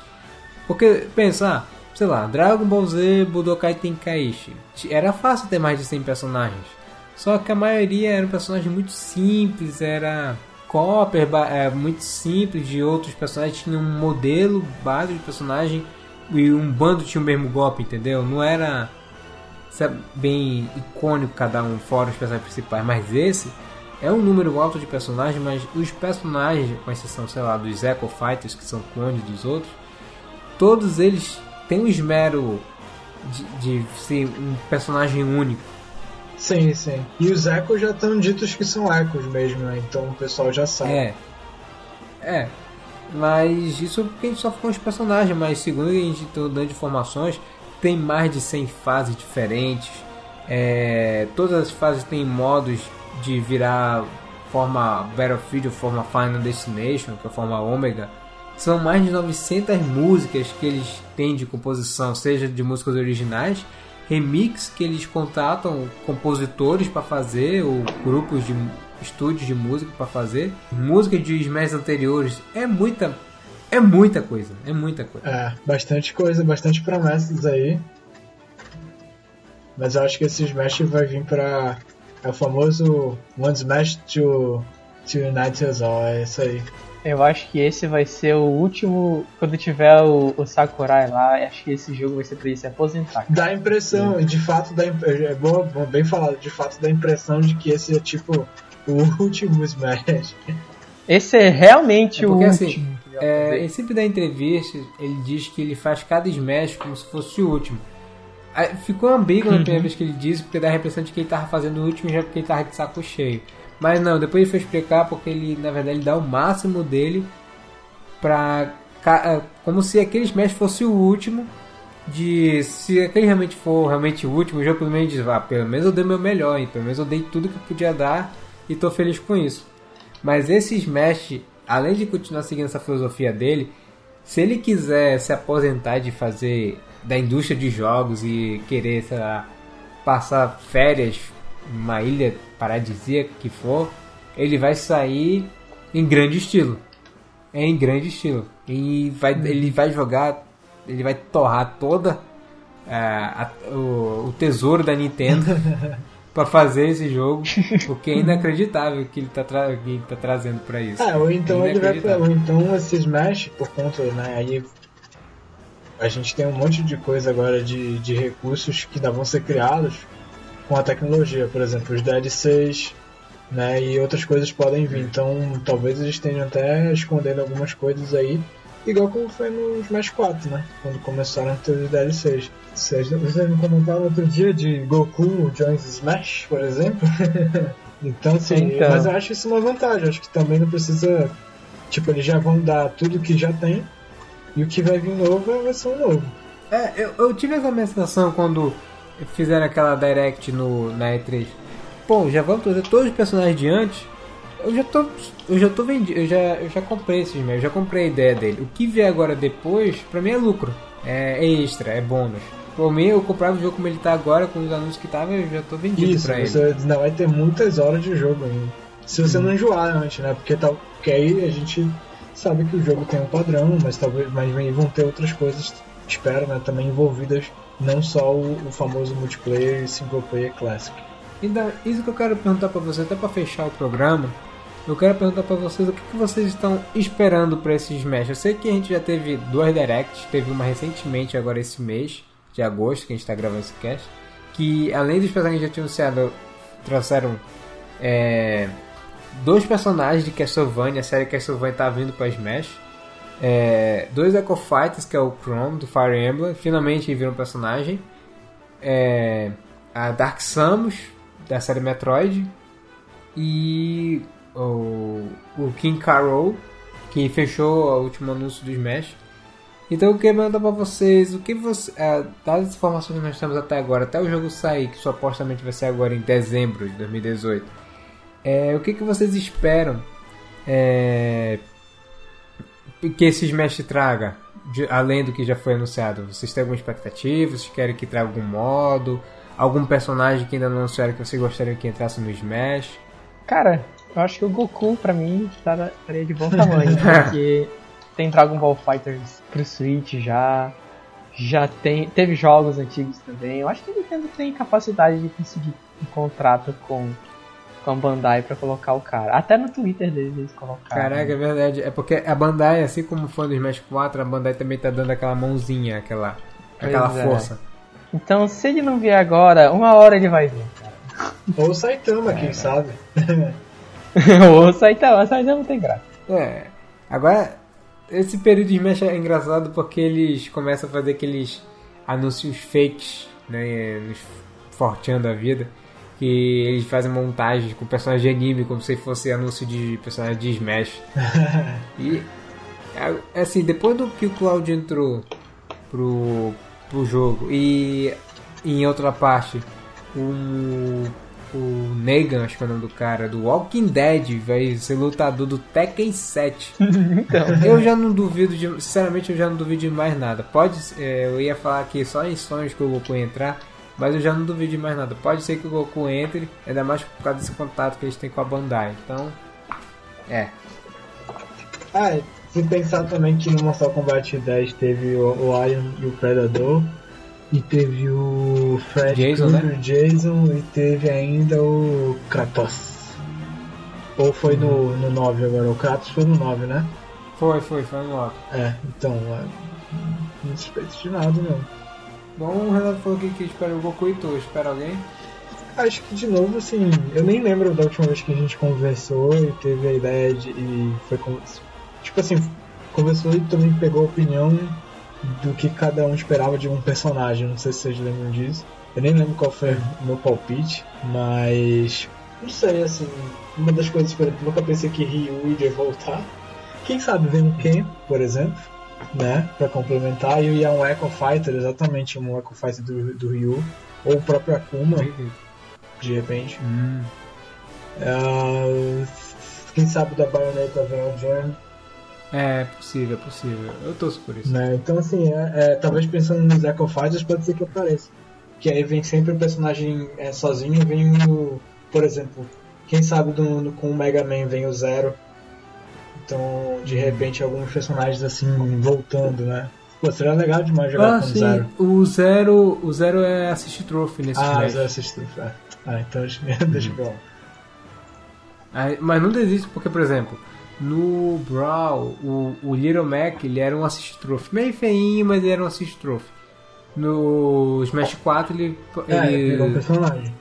Porque, pensar, ah, sei lá, Dragon Ball Z, Budokai Tenkaichi. Era fácil ter mais de 100 personagens. Só que a maioria eram personagens muito simples, era cópia é, muito simples de outros personagens. Tinha um modelo básico de personagem e um bando tinha o mesmo golpe, entendeu? Não era bem icônico cada um, fora os personagens principais. Mas esse é um número alto de personagens, mas os personagens, com exceção, sei lá, dos Echo Fighters, que são clones dos outros, todos eles têm um esmero de, de ser um personagem único. Sim, sim. E os Echoes já estão ditos que são Echoes mesmo, né? Então o pessoal já sabe. É. É. Mas isso porque a gente só ficou os personagens, mas segundo a gente está dando informações, tem mais de 100 fases diferentes. É, todas as fases têm modos de virar forma Battlefield forma Final Destination, que é a forma Omega, são mais de 900 músicas que eles têm de composição, seja de músicas originais, remix que eles contratam compositores para fazer ou grupos de estúdios de música para fazer, músicas de Smash anteriores, é muita é muita coisa, é muita coisa. É, bastante coisa, bastante promessas aí. Mas eu acho que esse Smash vai vir para é o famoso One Smash to, to Unite Us All, é isso aí. Eu acho que esse vai ser o último. Quando tiver o, o Sakurai lá, acho que esse jogo vai ser pra ele se aposentar. Dá a impressão, de fato, dá, é bom, bem falado, de fato dá a impressão de que esse é tipo o último Smash. Esse é realmente é porque, o assim, último. É, ele sempre dá entrevista, ele diz que ele faz cada Smash como se fosse o último. Ficou ambíguo na primeira uhum. vez que ele disse, porque dá a impressão de que ele tava fazendo o último já porque ele tava de saco cheio. Mas não, depois ele foi explicar porque ele, na verdade, ele dá o máximo dele pra. Como se aquele Smash fosse o último. De. Se aquele realmente for realmente o último, o jogo pelo menos diz, ah, pelo menos eu dei meu melhor, hein? pelo menos eu dei tudo que eu podia dar e tô feliz com isso. Mas esse Smash, além de continuar seguindo essa filosofia dele, se ele quiser se aposentar de fazer da indústria de jogos e querer, sei lá, passar férias numa ilha paradisíaca que for, ele vai sair em grande estilo. É em grande estilo. E vai, hum. ele vai jogar, ele vai torrar toda uh, a, o, o tesouro da Nintendo para fazer esse jogo, porque é inacreditável que ele tá, que ele tá trazendo para isso. Ah, ou então é ele vai, ou então esse Smash por conta, né, aí a gente tem um monte de coisa agora de, de recursos que ainda vão ser criados com a tecnologia, por exemplo, os DLCs, né, e outras coisas podem vir. Então, talvez eles estejam até escondendo algumas coisas aí, igual como foi no Smash 4, né, quando começaram a ter os DLCs. Vocês, vocês não comentaram outro dia de Goku Joins Smash, por exemplo? então, sim, então. mas eu acho isso uma vantagem. Acho que também não precisa. Tipo, eles já vão dar tudo que já tem e o que vai vir novo é a versão nova. É, eu, eu tive essa sensação quando fizeram aquela direct no, na E3. pô, já vamos trazer todos os personagens de antes, eu já tô. Eu já tô vendido, eu já, eu já comprei esses meus, eu já comprei a ideia dele. O que vier agora depois, pra mim é lucro. É, é extra, é bônus. Por mim, eu comprava o jogo como ele tá agora, com os anúncios que tava, eu já tô vendido Isso, pra você ele. ainda vai ter muitas horas de jogo ainda. Se você não enjoar antes, né? Porque, tal, porque aí a gente sabe que o jogo tem um padrão, mas talvez mas vão ter outras coisas, espero, né? Também envolvidas, não só o, o famoso multiplayer e single player classic. Ainda, isso que eu quero perguntar pra vocês, até pra fechar o programa, eu quero perguntar pra vocês o que, que vocês estão esperando pra esse Smash. Eu sei que a gente já teve duas directs, teve uma recentemente agora esse mês, de agosto, que a gente tá gravando esse cast, que além dos personagens que já tinham anunciado, trouxeram é, dois personagens de Castlevania, a série Castlevania tá vindo pra Smash. É, dois Echo Fighters, que é o Chrome do Fire Emblem, finalmente viram um personagem. É, a Dark Samus, da série Metroid. E o, o King Carol, que fechou o último anúncio do Smash. Então eu queria perguntar pra vocês, o que você. É, dadas as informações que nós temos até agora, até o jogo sair, que supostamente vai ser agora em dezembro de 2018, é, o que, que vocês esperam é, que esse Smash traga, de- além do que já foi anunciado? Vocês têm alguma expectativa? Vocês querem que traga algum modo? Algum personagem que ainda não anunciaram que vocês gostariam que entrasse no Smash? Cara, eu acho que o Goku, pra mim, estaria de bom tamanho, porque tem Dragon Ball Fighters pro Switch já. Já tem. Teve jogos antigos também. Eu acho que a Nintendo tem capacidade de conseguir um contrato com, com a Bandai pra colocar o cara. Até no Twitter deles eles colocaram. Caraca, é verdade. É porque a Bandai, assim como foi no Smash 4, a Bandai também tá dando aquela mãozinha, aquela, aquela é. força. Então, se ele não vier agora, uma hora ele vai vir, cara. Ou o Saitama, É, quem sabe? Ou o Saitama, o Saitama tem graça. É. Agora, esse período de Smash é engraçado porque eles começam a fazer aqueles anúncios fakes, né? Nos forteando da vida. Que eles fazem montagens com personagens de anime, como se fosse anúncio de personagem de Smash. e, assim, depois do que o Cloud entrou pro, pro jogo e em outra parte o, o Negan, acho que é o nome do cara, do Walking Dead, vai ser lutador do Tekken 7. Eu já não duvido de. Sinceramente, eu já não duvido de mais nada. Pode. é, eu ia falar aqui só em sonhos que o Goku entrar. Mas eu já não duvido de mais nada. Pode ser que o Goku entre, ainda mais por causa desse contato que eles têm com a Bandai. Então. É. Ah, se pensar também que no Mortal Kombat 10 teve o, o Iron e o Predador, e teve o Fred Jason, né? o Jason, e teve ainda o Kratos. Ou foi no, no 9 agora? O Kratos foi no 9, né? Foi, foi, foi um logo. É, então, é, não suspeito de nada não. Bom, o Renato falou que, que espera o Goku e tu. Espera alguém? Acho que de novo, assim, eu nem lembro da última vez que a gente conversou e teve a ideia de. E foi com, Tipo assim, conversou e também pegou a opinião do que cada um esperava de um personagem. Não sei se vocês lembram disso. Eu nem lembro qual foi o meu palpite, mas. Não sei, assim. Uma das coisas, por exemplo, nunca pensei que Ryu iria voltar. Quem sabe vem um Ken, por exemplo, né? Pra complementar. E é um Echo Fighter, exatamente um Echo Fighter do, do Ryu. Ou o próprio Akuma, de repente. Hum. Ah, quem sabe da Bayonetta vem o Jam, É possível, é possível. Eu torço por isso. né? Então assim, é, é, talvez pensando nos Echo Fighters pode ser que apareça. Que aí vem sempre o personagem é, sozinho, vem o. Por exemplo, quem sabe do, no- com o Mega Man vem o Zero. Então, de repente, alguns personagens assim voltando, né? Pô, seria legal demais jogar Ah, com o sim. Zero. O Zero, o Zero é assist trophy nesse Ah, Smash. Zero. É. Ah, então deixa, pra lá. Aí- Mas não desiste porque, por exemplo, no Brawl, o, o Little Mac ele era um assist trophy. Meio feinho, mas ele era um assist trophy. No Smash 4 ele, É, ele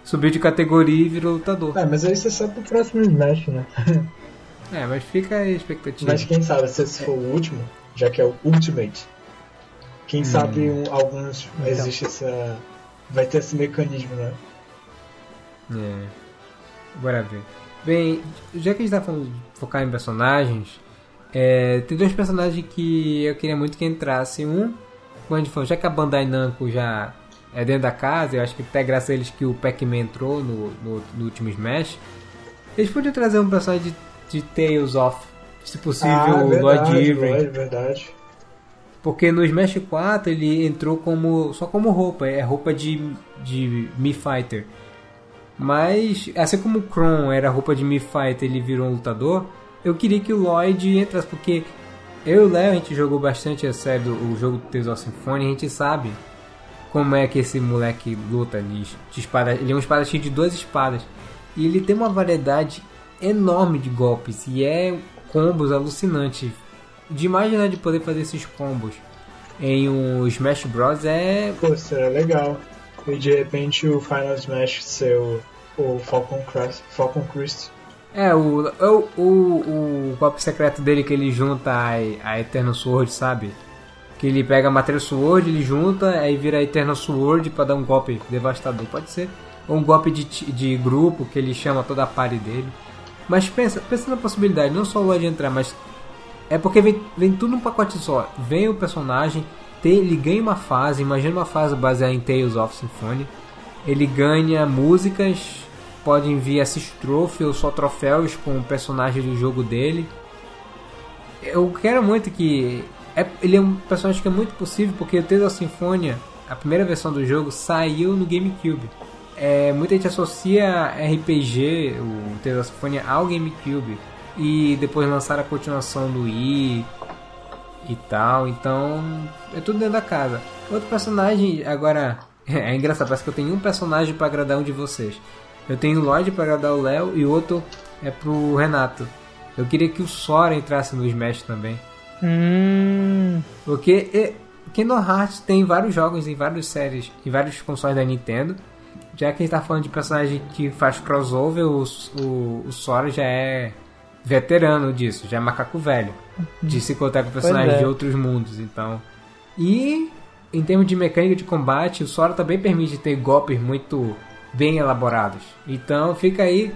subiu de categoria e virou lutador. É, mas aí você sabe pro próximo Smash, né? É, mas fica a expectativa. Mas quem sabe, se esse for o último, já que é o Ultimate, quem sabe um- alguns existe essa. Vai ter esse mecanismo, né? É. Bora ver. Bem, já que a gente tá falando de focar em personagens, é, tem dois personagens que eu queria muito que entrassem. Um, como a gente falou, já que a Bandai Namco já é dentro da casa, eu acho que até graças a eles que o Pac-Man entrou no, no, no, último Smash, eles podiam trazer um personagem de, de Tales of, se possível, ah, Lloyd Irving. É verdade. Porque no Smash 4 ele entrou como só como roupa, é roupa de, de Mi Fighter. Mas, assim como o Kron era roupa de Mi Fighter ele virou um lutador, eu queria que o Lloyd entrasse, porque eu e o Léo, a gente jogou bastante a série do o jogo do Tales of Symphony, a gente sabe como é que esse moleque luta de espada. Ele é um espadachim de duas espadas. E ele tem uma variedade enorme de golpes. E é combos alucinantes. De imaginar de poder fazer esses combos em um Smash Bros. é. Pô, seria legal. E de repente o Final Smash ser o, o Falcon Crest. Falcon Crest. É, o, o, o, o golpe secreto dele que ele junta a, a Eternal Sword, sabe? Que ele pega a Material Sword, ele junta, aí vira Eternal Sword para dar um golpe devastador, pode ser. Ou um golpe de, de grupo que ele chama toda a party dele. Mas pensa, pensa na possibilidade, não só o Lloyd entrar, mas. É porque vem, vem tudo num pacote só. Vem o personagem, tem, ele ganha uma fase, imagina uma fase baseada em Tales of Symphony. Ele ganha músicas, podem vir assist trophy ou só troféus com o personagem do jogo dele. Eu quero muito que é, ele é um personagem que é muito possível porque o Tales of Symphonia, a primeira versão do jogo, saiu no GameCube. É, muita gente associa RPG, o Tales of Symphonia, ao GameCube. E depois lançaram a continuação no Wii e tal. Então, é tudo dentro da casa. Outro personagem, agora. É engraçado, parece que eu tenho um personagem para agradar um de vocês. Eu tenho o Lloyd para agradar o Léo e o outro é pro Renato. Eu queria que o Sora entrasse no Smash também. Hum. Porque e, Kingdom Hearts tem vários jogos em várias séries, em vários consoles da Nintendo. Já que a gente tá falando de personagem que faz crossover, o, o, o Sora já é veterano disso, já é macaco velho. De se contar com personagens é. de outros mundos, então. E em termos de mecânica de combate, o Sora também permite ter golpes muito bem elaborados. Então fica aí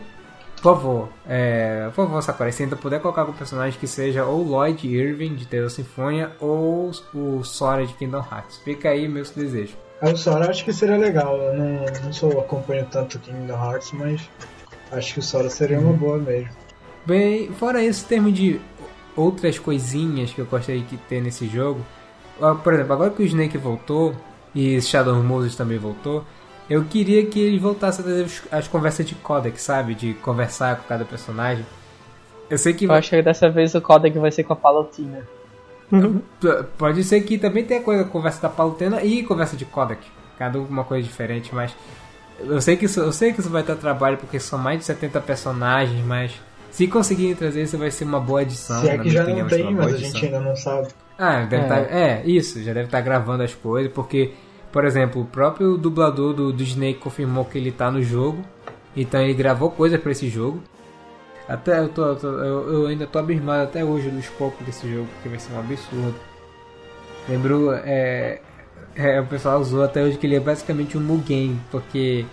por favor, é, por favor, Sakura, se ainda puder colocar algum personagem que seja ou Lloyd Irving de Tales Sinfonia ou o Sora de Kingdom Hearts. Fica aí meus desejos. É, o Sora acho que seria legal. Eu não, não sou acompanho tanto Kingdom Hearts, mas acho que o Sora seria uma boa mesmo. Bem, fora isso, em termos de outras coisinhas que eu gostaria de ter nesse jogo, por exemplo, agora que o Snake voltou e Shadow Moses também voltou, eu queria que ele voltasse a fazer as conversas de codec, sabe? De conversar com cada personagem. Eu sei que. Eu acho que dessa vez o codec vai ser com a Palutina. Pode ser que também tenha coisa conversa da Palutina e conversa de codec. Cada uma coisa diferente, mas. Eu sei que isso, eu sei que isso vai dar trabalho porque são mais de 70 personagens, mas se conseguirem trazer isso vai ser uma boa edição. Se é que já opinião, não tem, mas a gente ainda não sabe. Ah, deve é. Tá, é, isso, já deve estar tá gravando as coisas, porque por exemplo, o próprio dublador do, do Snake confirmou que ele tá no jogo. Então ele gravou coisa para esse jogo. Até eu, tô, eu, tô, eu, ainda tô abismado até hoje do escopo desse jogo, porque vai ser um absurdo. Lembrou, é, é, o pessoal usou até hoje que ele é basicamente um Mugen, porque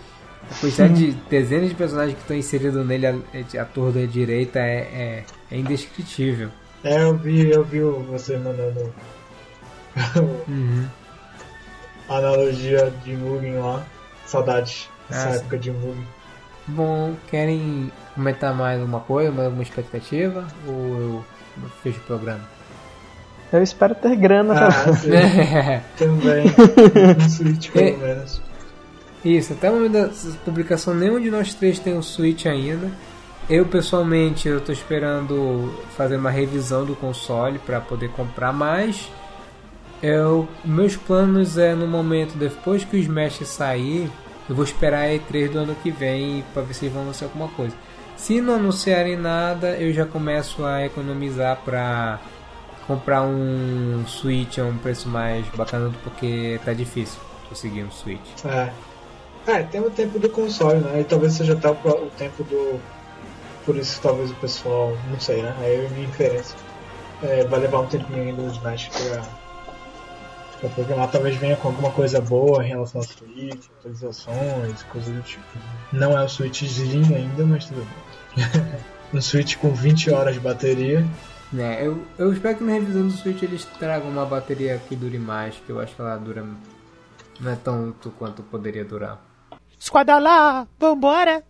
a quantidade de dezenas de personagens que estão inseridos nele, a, a torre da direita, é, é, é, indescritível. É, eu vi, eu vi você mandando uhum analogia de Mugen lá. Saudades dessa ah, época de Mugen. Bom, querem comentar mais alguma coisa, mais alguma expectativa? Ou eu fecho o programa? Eu espero ter grana ah, também. Um Switch pelo é, menos. Isso, até o momento da publicação nenhum de nós três tem um Switch ainda. Eu pessoalmente eu tô esperando fazer uma revisão do console para poder comprar mais eu, meus planos é no momento depois que o Smash sair, eu vou esperar a E3 do ano que vem para ver se vão anunciar alguma coisa. Se não anunciarem nada, eu já começo a economizar para comprar um Switch a um preço mais bacana porque tá difícil conseguir um Switch. É. É, tem o tempo do console, né? E talvez seja até o tempo do. Por isso talvez o pessoal. Não sei, né? Aí eu minha inferência. É, vai levar um tempinho ainda o Smash pra Pra programar talvez venha com alguma coisa boa em relação ao Switch, atualizações, coisas do tipo. Não é o Switchzinho ainda, mas tudo bem. um Switch com 20 horas de bateria. É, eu, eu espero que na revisão do Switch eles tragam uma bateria que dure mais, que eu acho que ela dura não é tanto quanto poderia durar. Esquadra lá, vambora!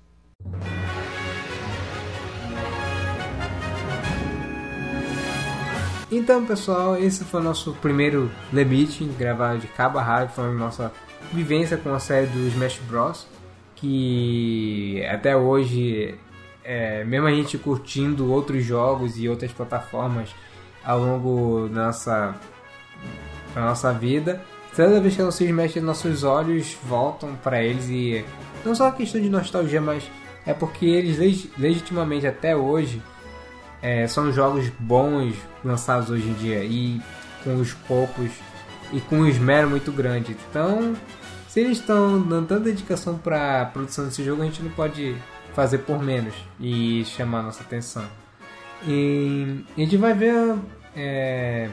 Então, pessoal, esse foi o nosso primeiro Meeting, gravado de cabo a foi a nossa vivência com a série do Smash Bros. Que até hoje, é, mesmo a gente curtindo outros jogos e outras plataformas ao longo da nossa, da nossa vida, toda vez que ela se mexe, nossos olhos voltam para eles e não só a questão de nostalgia, mas é porque eles leg legitimamente até hoje é, são jogos bons lançados hoje em dia e com os poucos e com um esmero muito grande. Então, se eles estão dando tanta dedicação para a produção desse jogo, a gente não pode fazer por menos e chamar nossa atenção. E a gente vai ver é,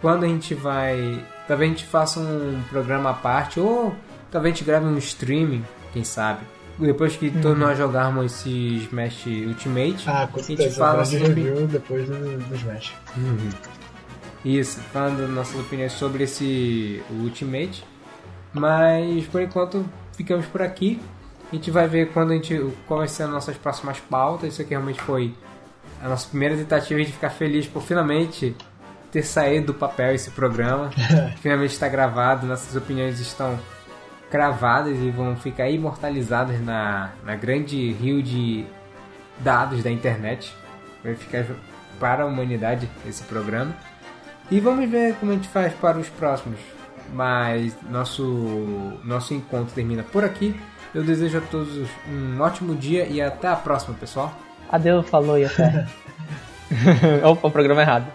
quando a gente vai. Talvez a gente faça um programa à parte ou talvez a gente grave um streaming, quem sabe. Depois que todos nós jogarmos esse Smash Ultimate, Ah, a gente fala sobre depois do, do Smash. Isso, falando nossas opiniões sobre esse Ultimate. Mas por enquanto ficamos por aqui. A gente vai ver quando a gente, qual vai ser as nossas próximas pautas. Isso aqui realmente foi a nossa primeira tentativa de ficar feliz por finalmente ter saído do papel esse programa. finalmente está gravado, nossas opiniões estão cravadas e vão ficar imortalizadas na, na grande rio de dados da internet. Vai ficar para a humanidade esse programa. E vamos ver como a gente faz para os próximos. Mas nosso, nosso encontro termina por aqui. Eu desejo a todos um ótimo dia e até a próxima, pessoal. Adeus, falou e até. Opa, o programa errado.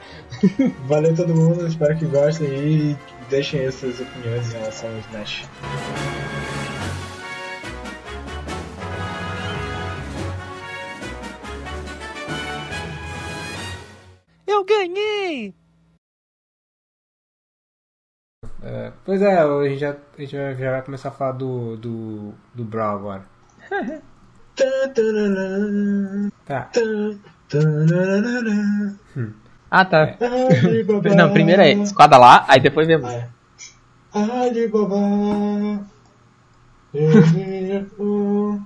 Valeu todo mundo, espero que gostem e deixem aí suas opiniões em relação ao Smash. Ganhei! É, pois é, a gente, já, a gente já já vai começar a falar do, do, do Brawl agora. Tá. Ah, tá. Não, primeiro é esquadra lá, aí depois vemos. Alibaba.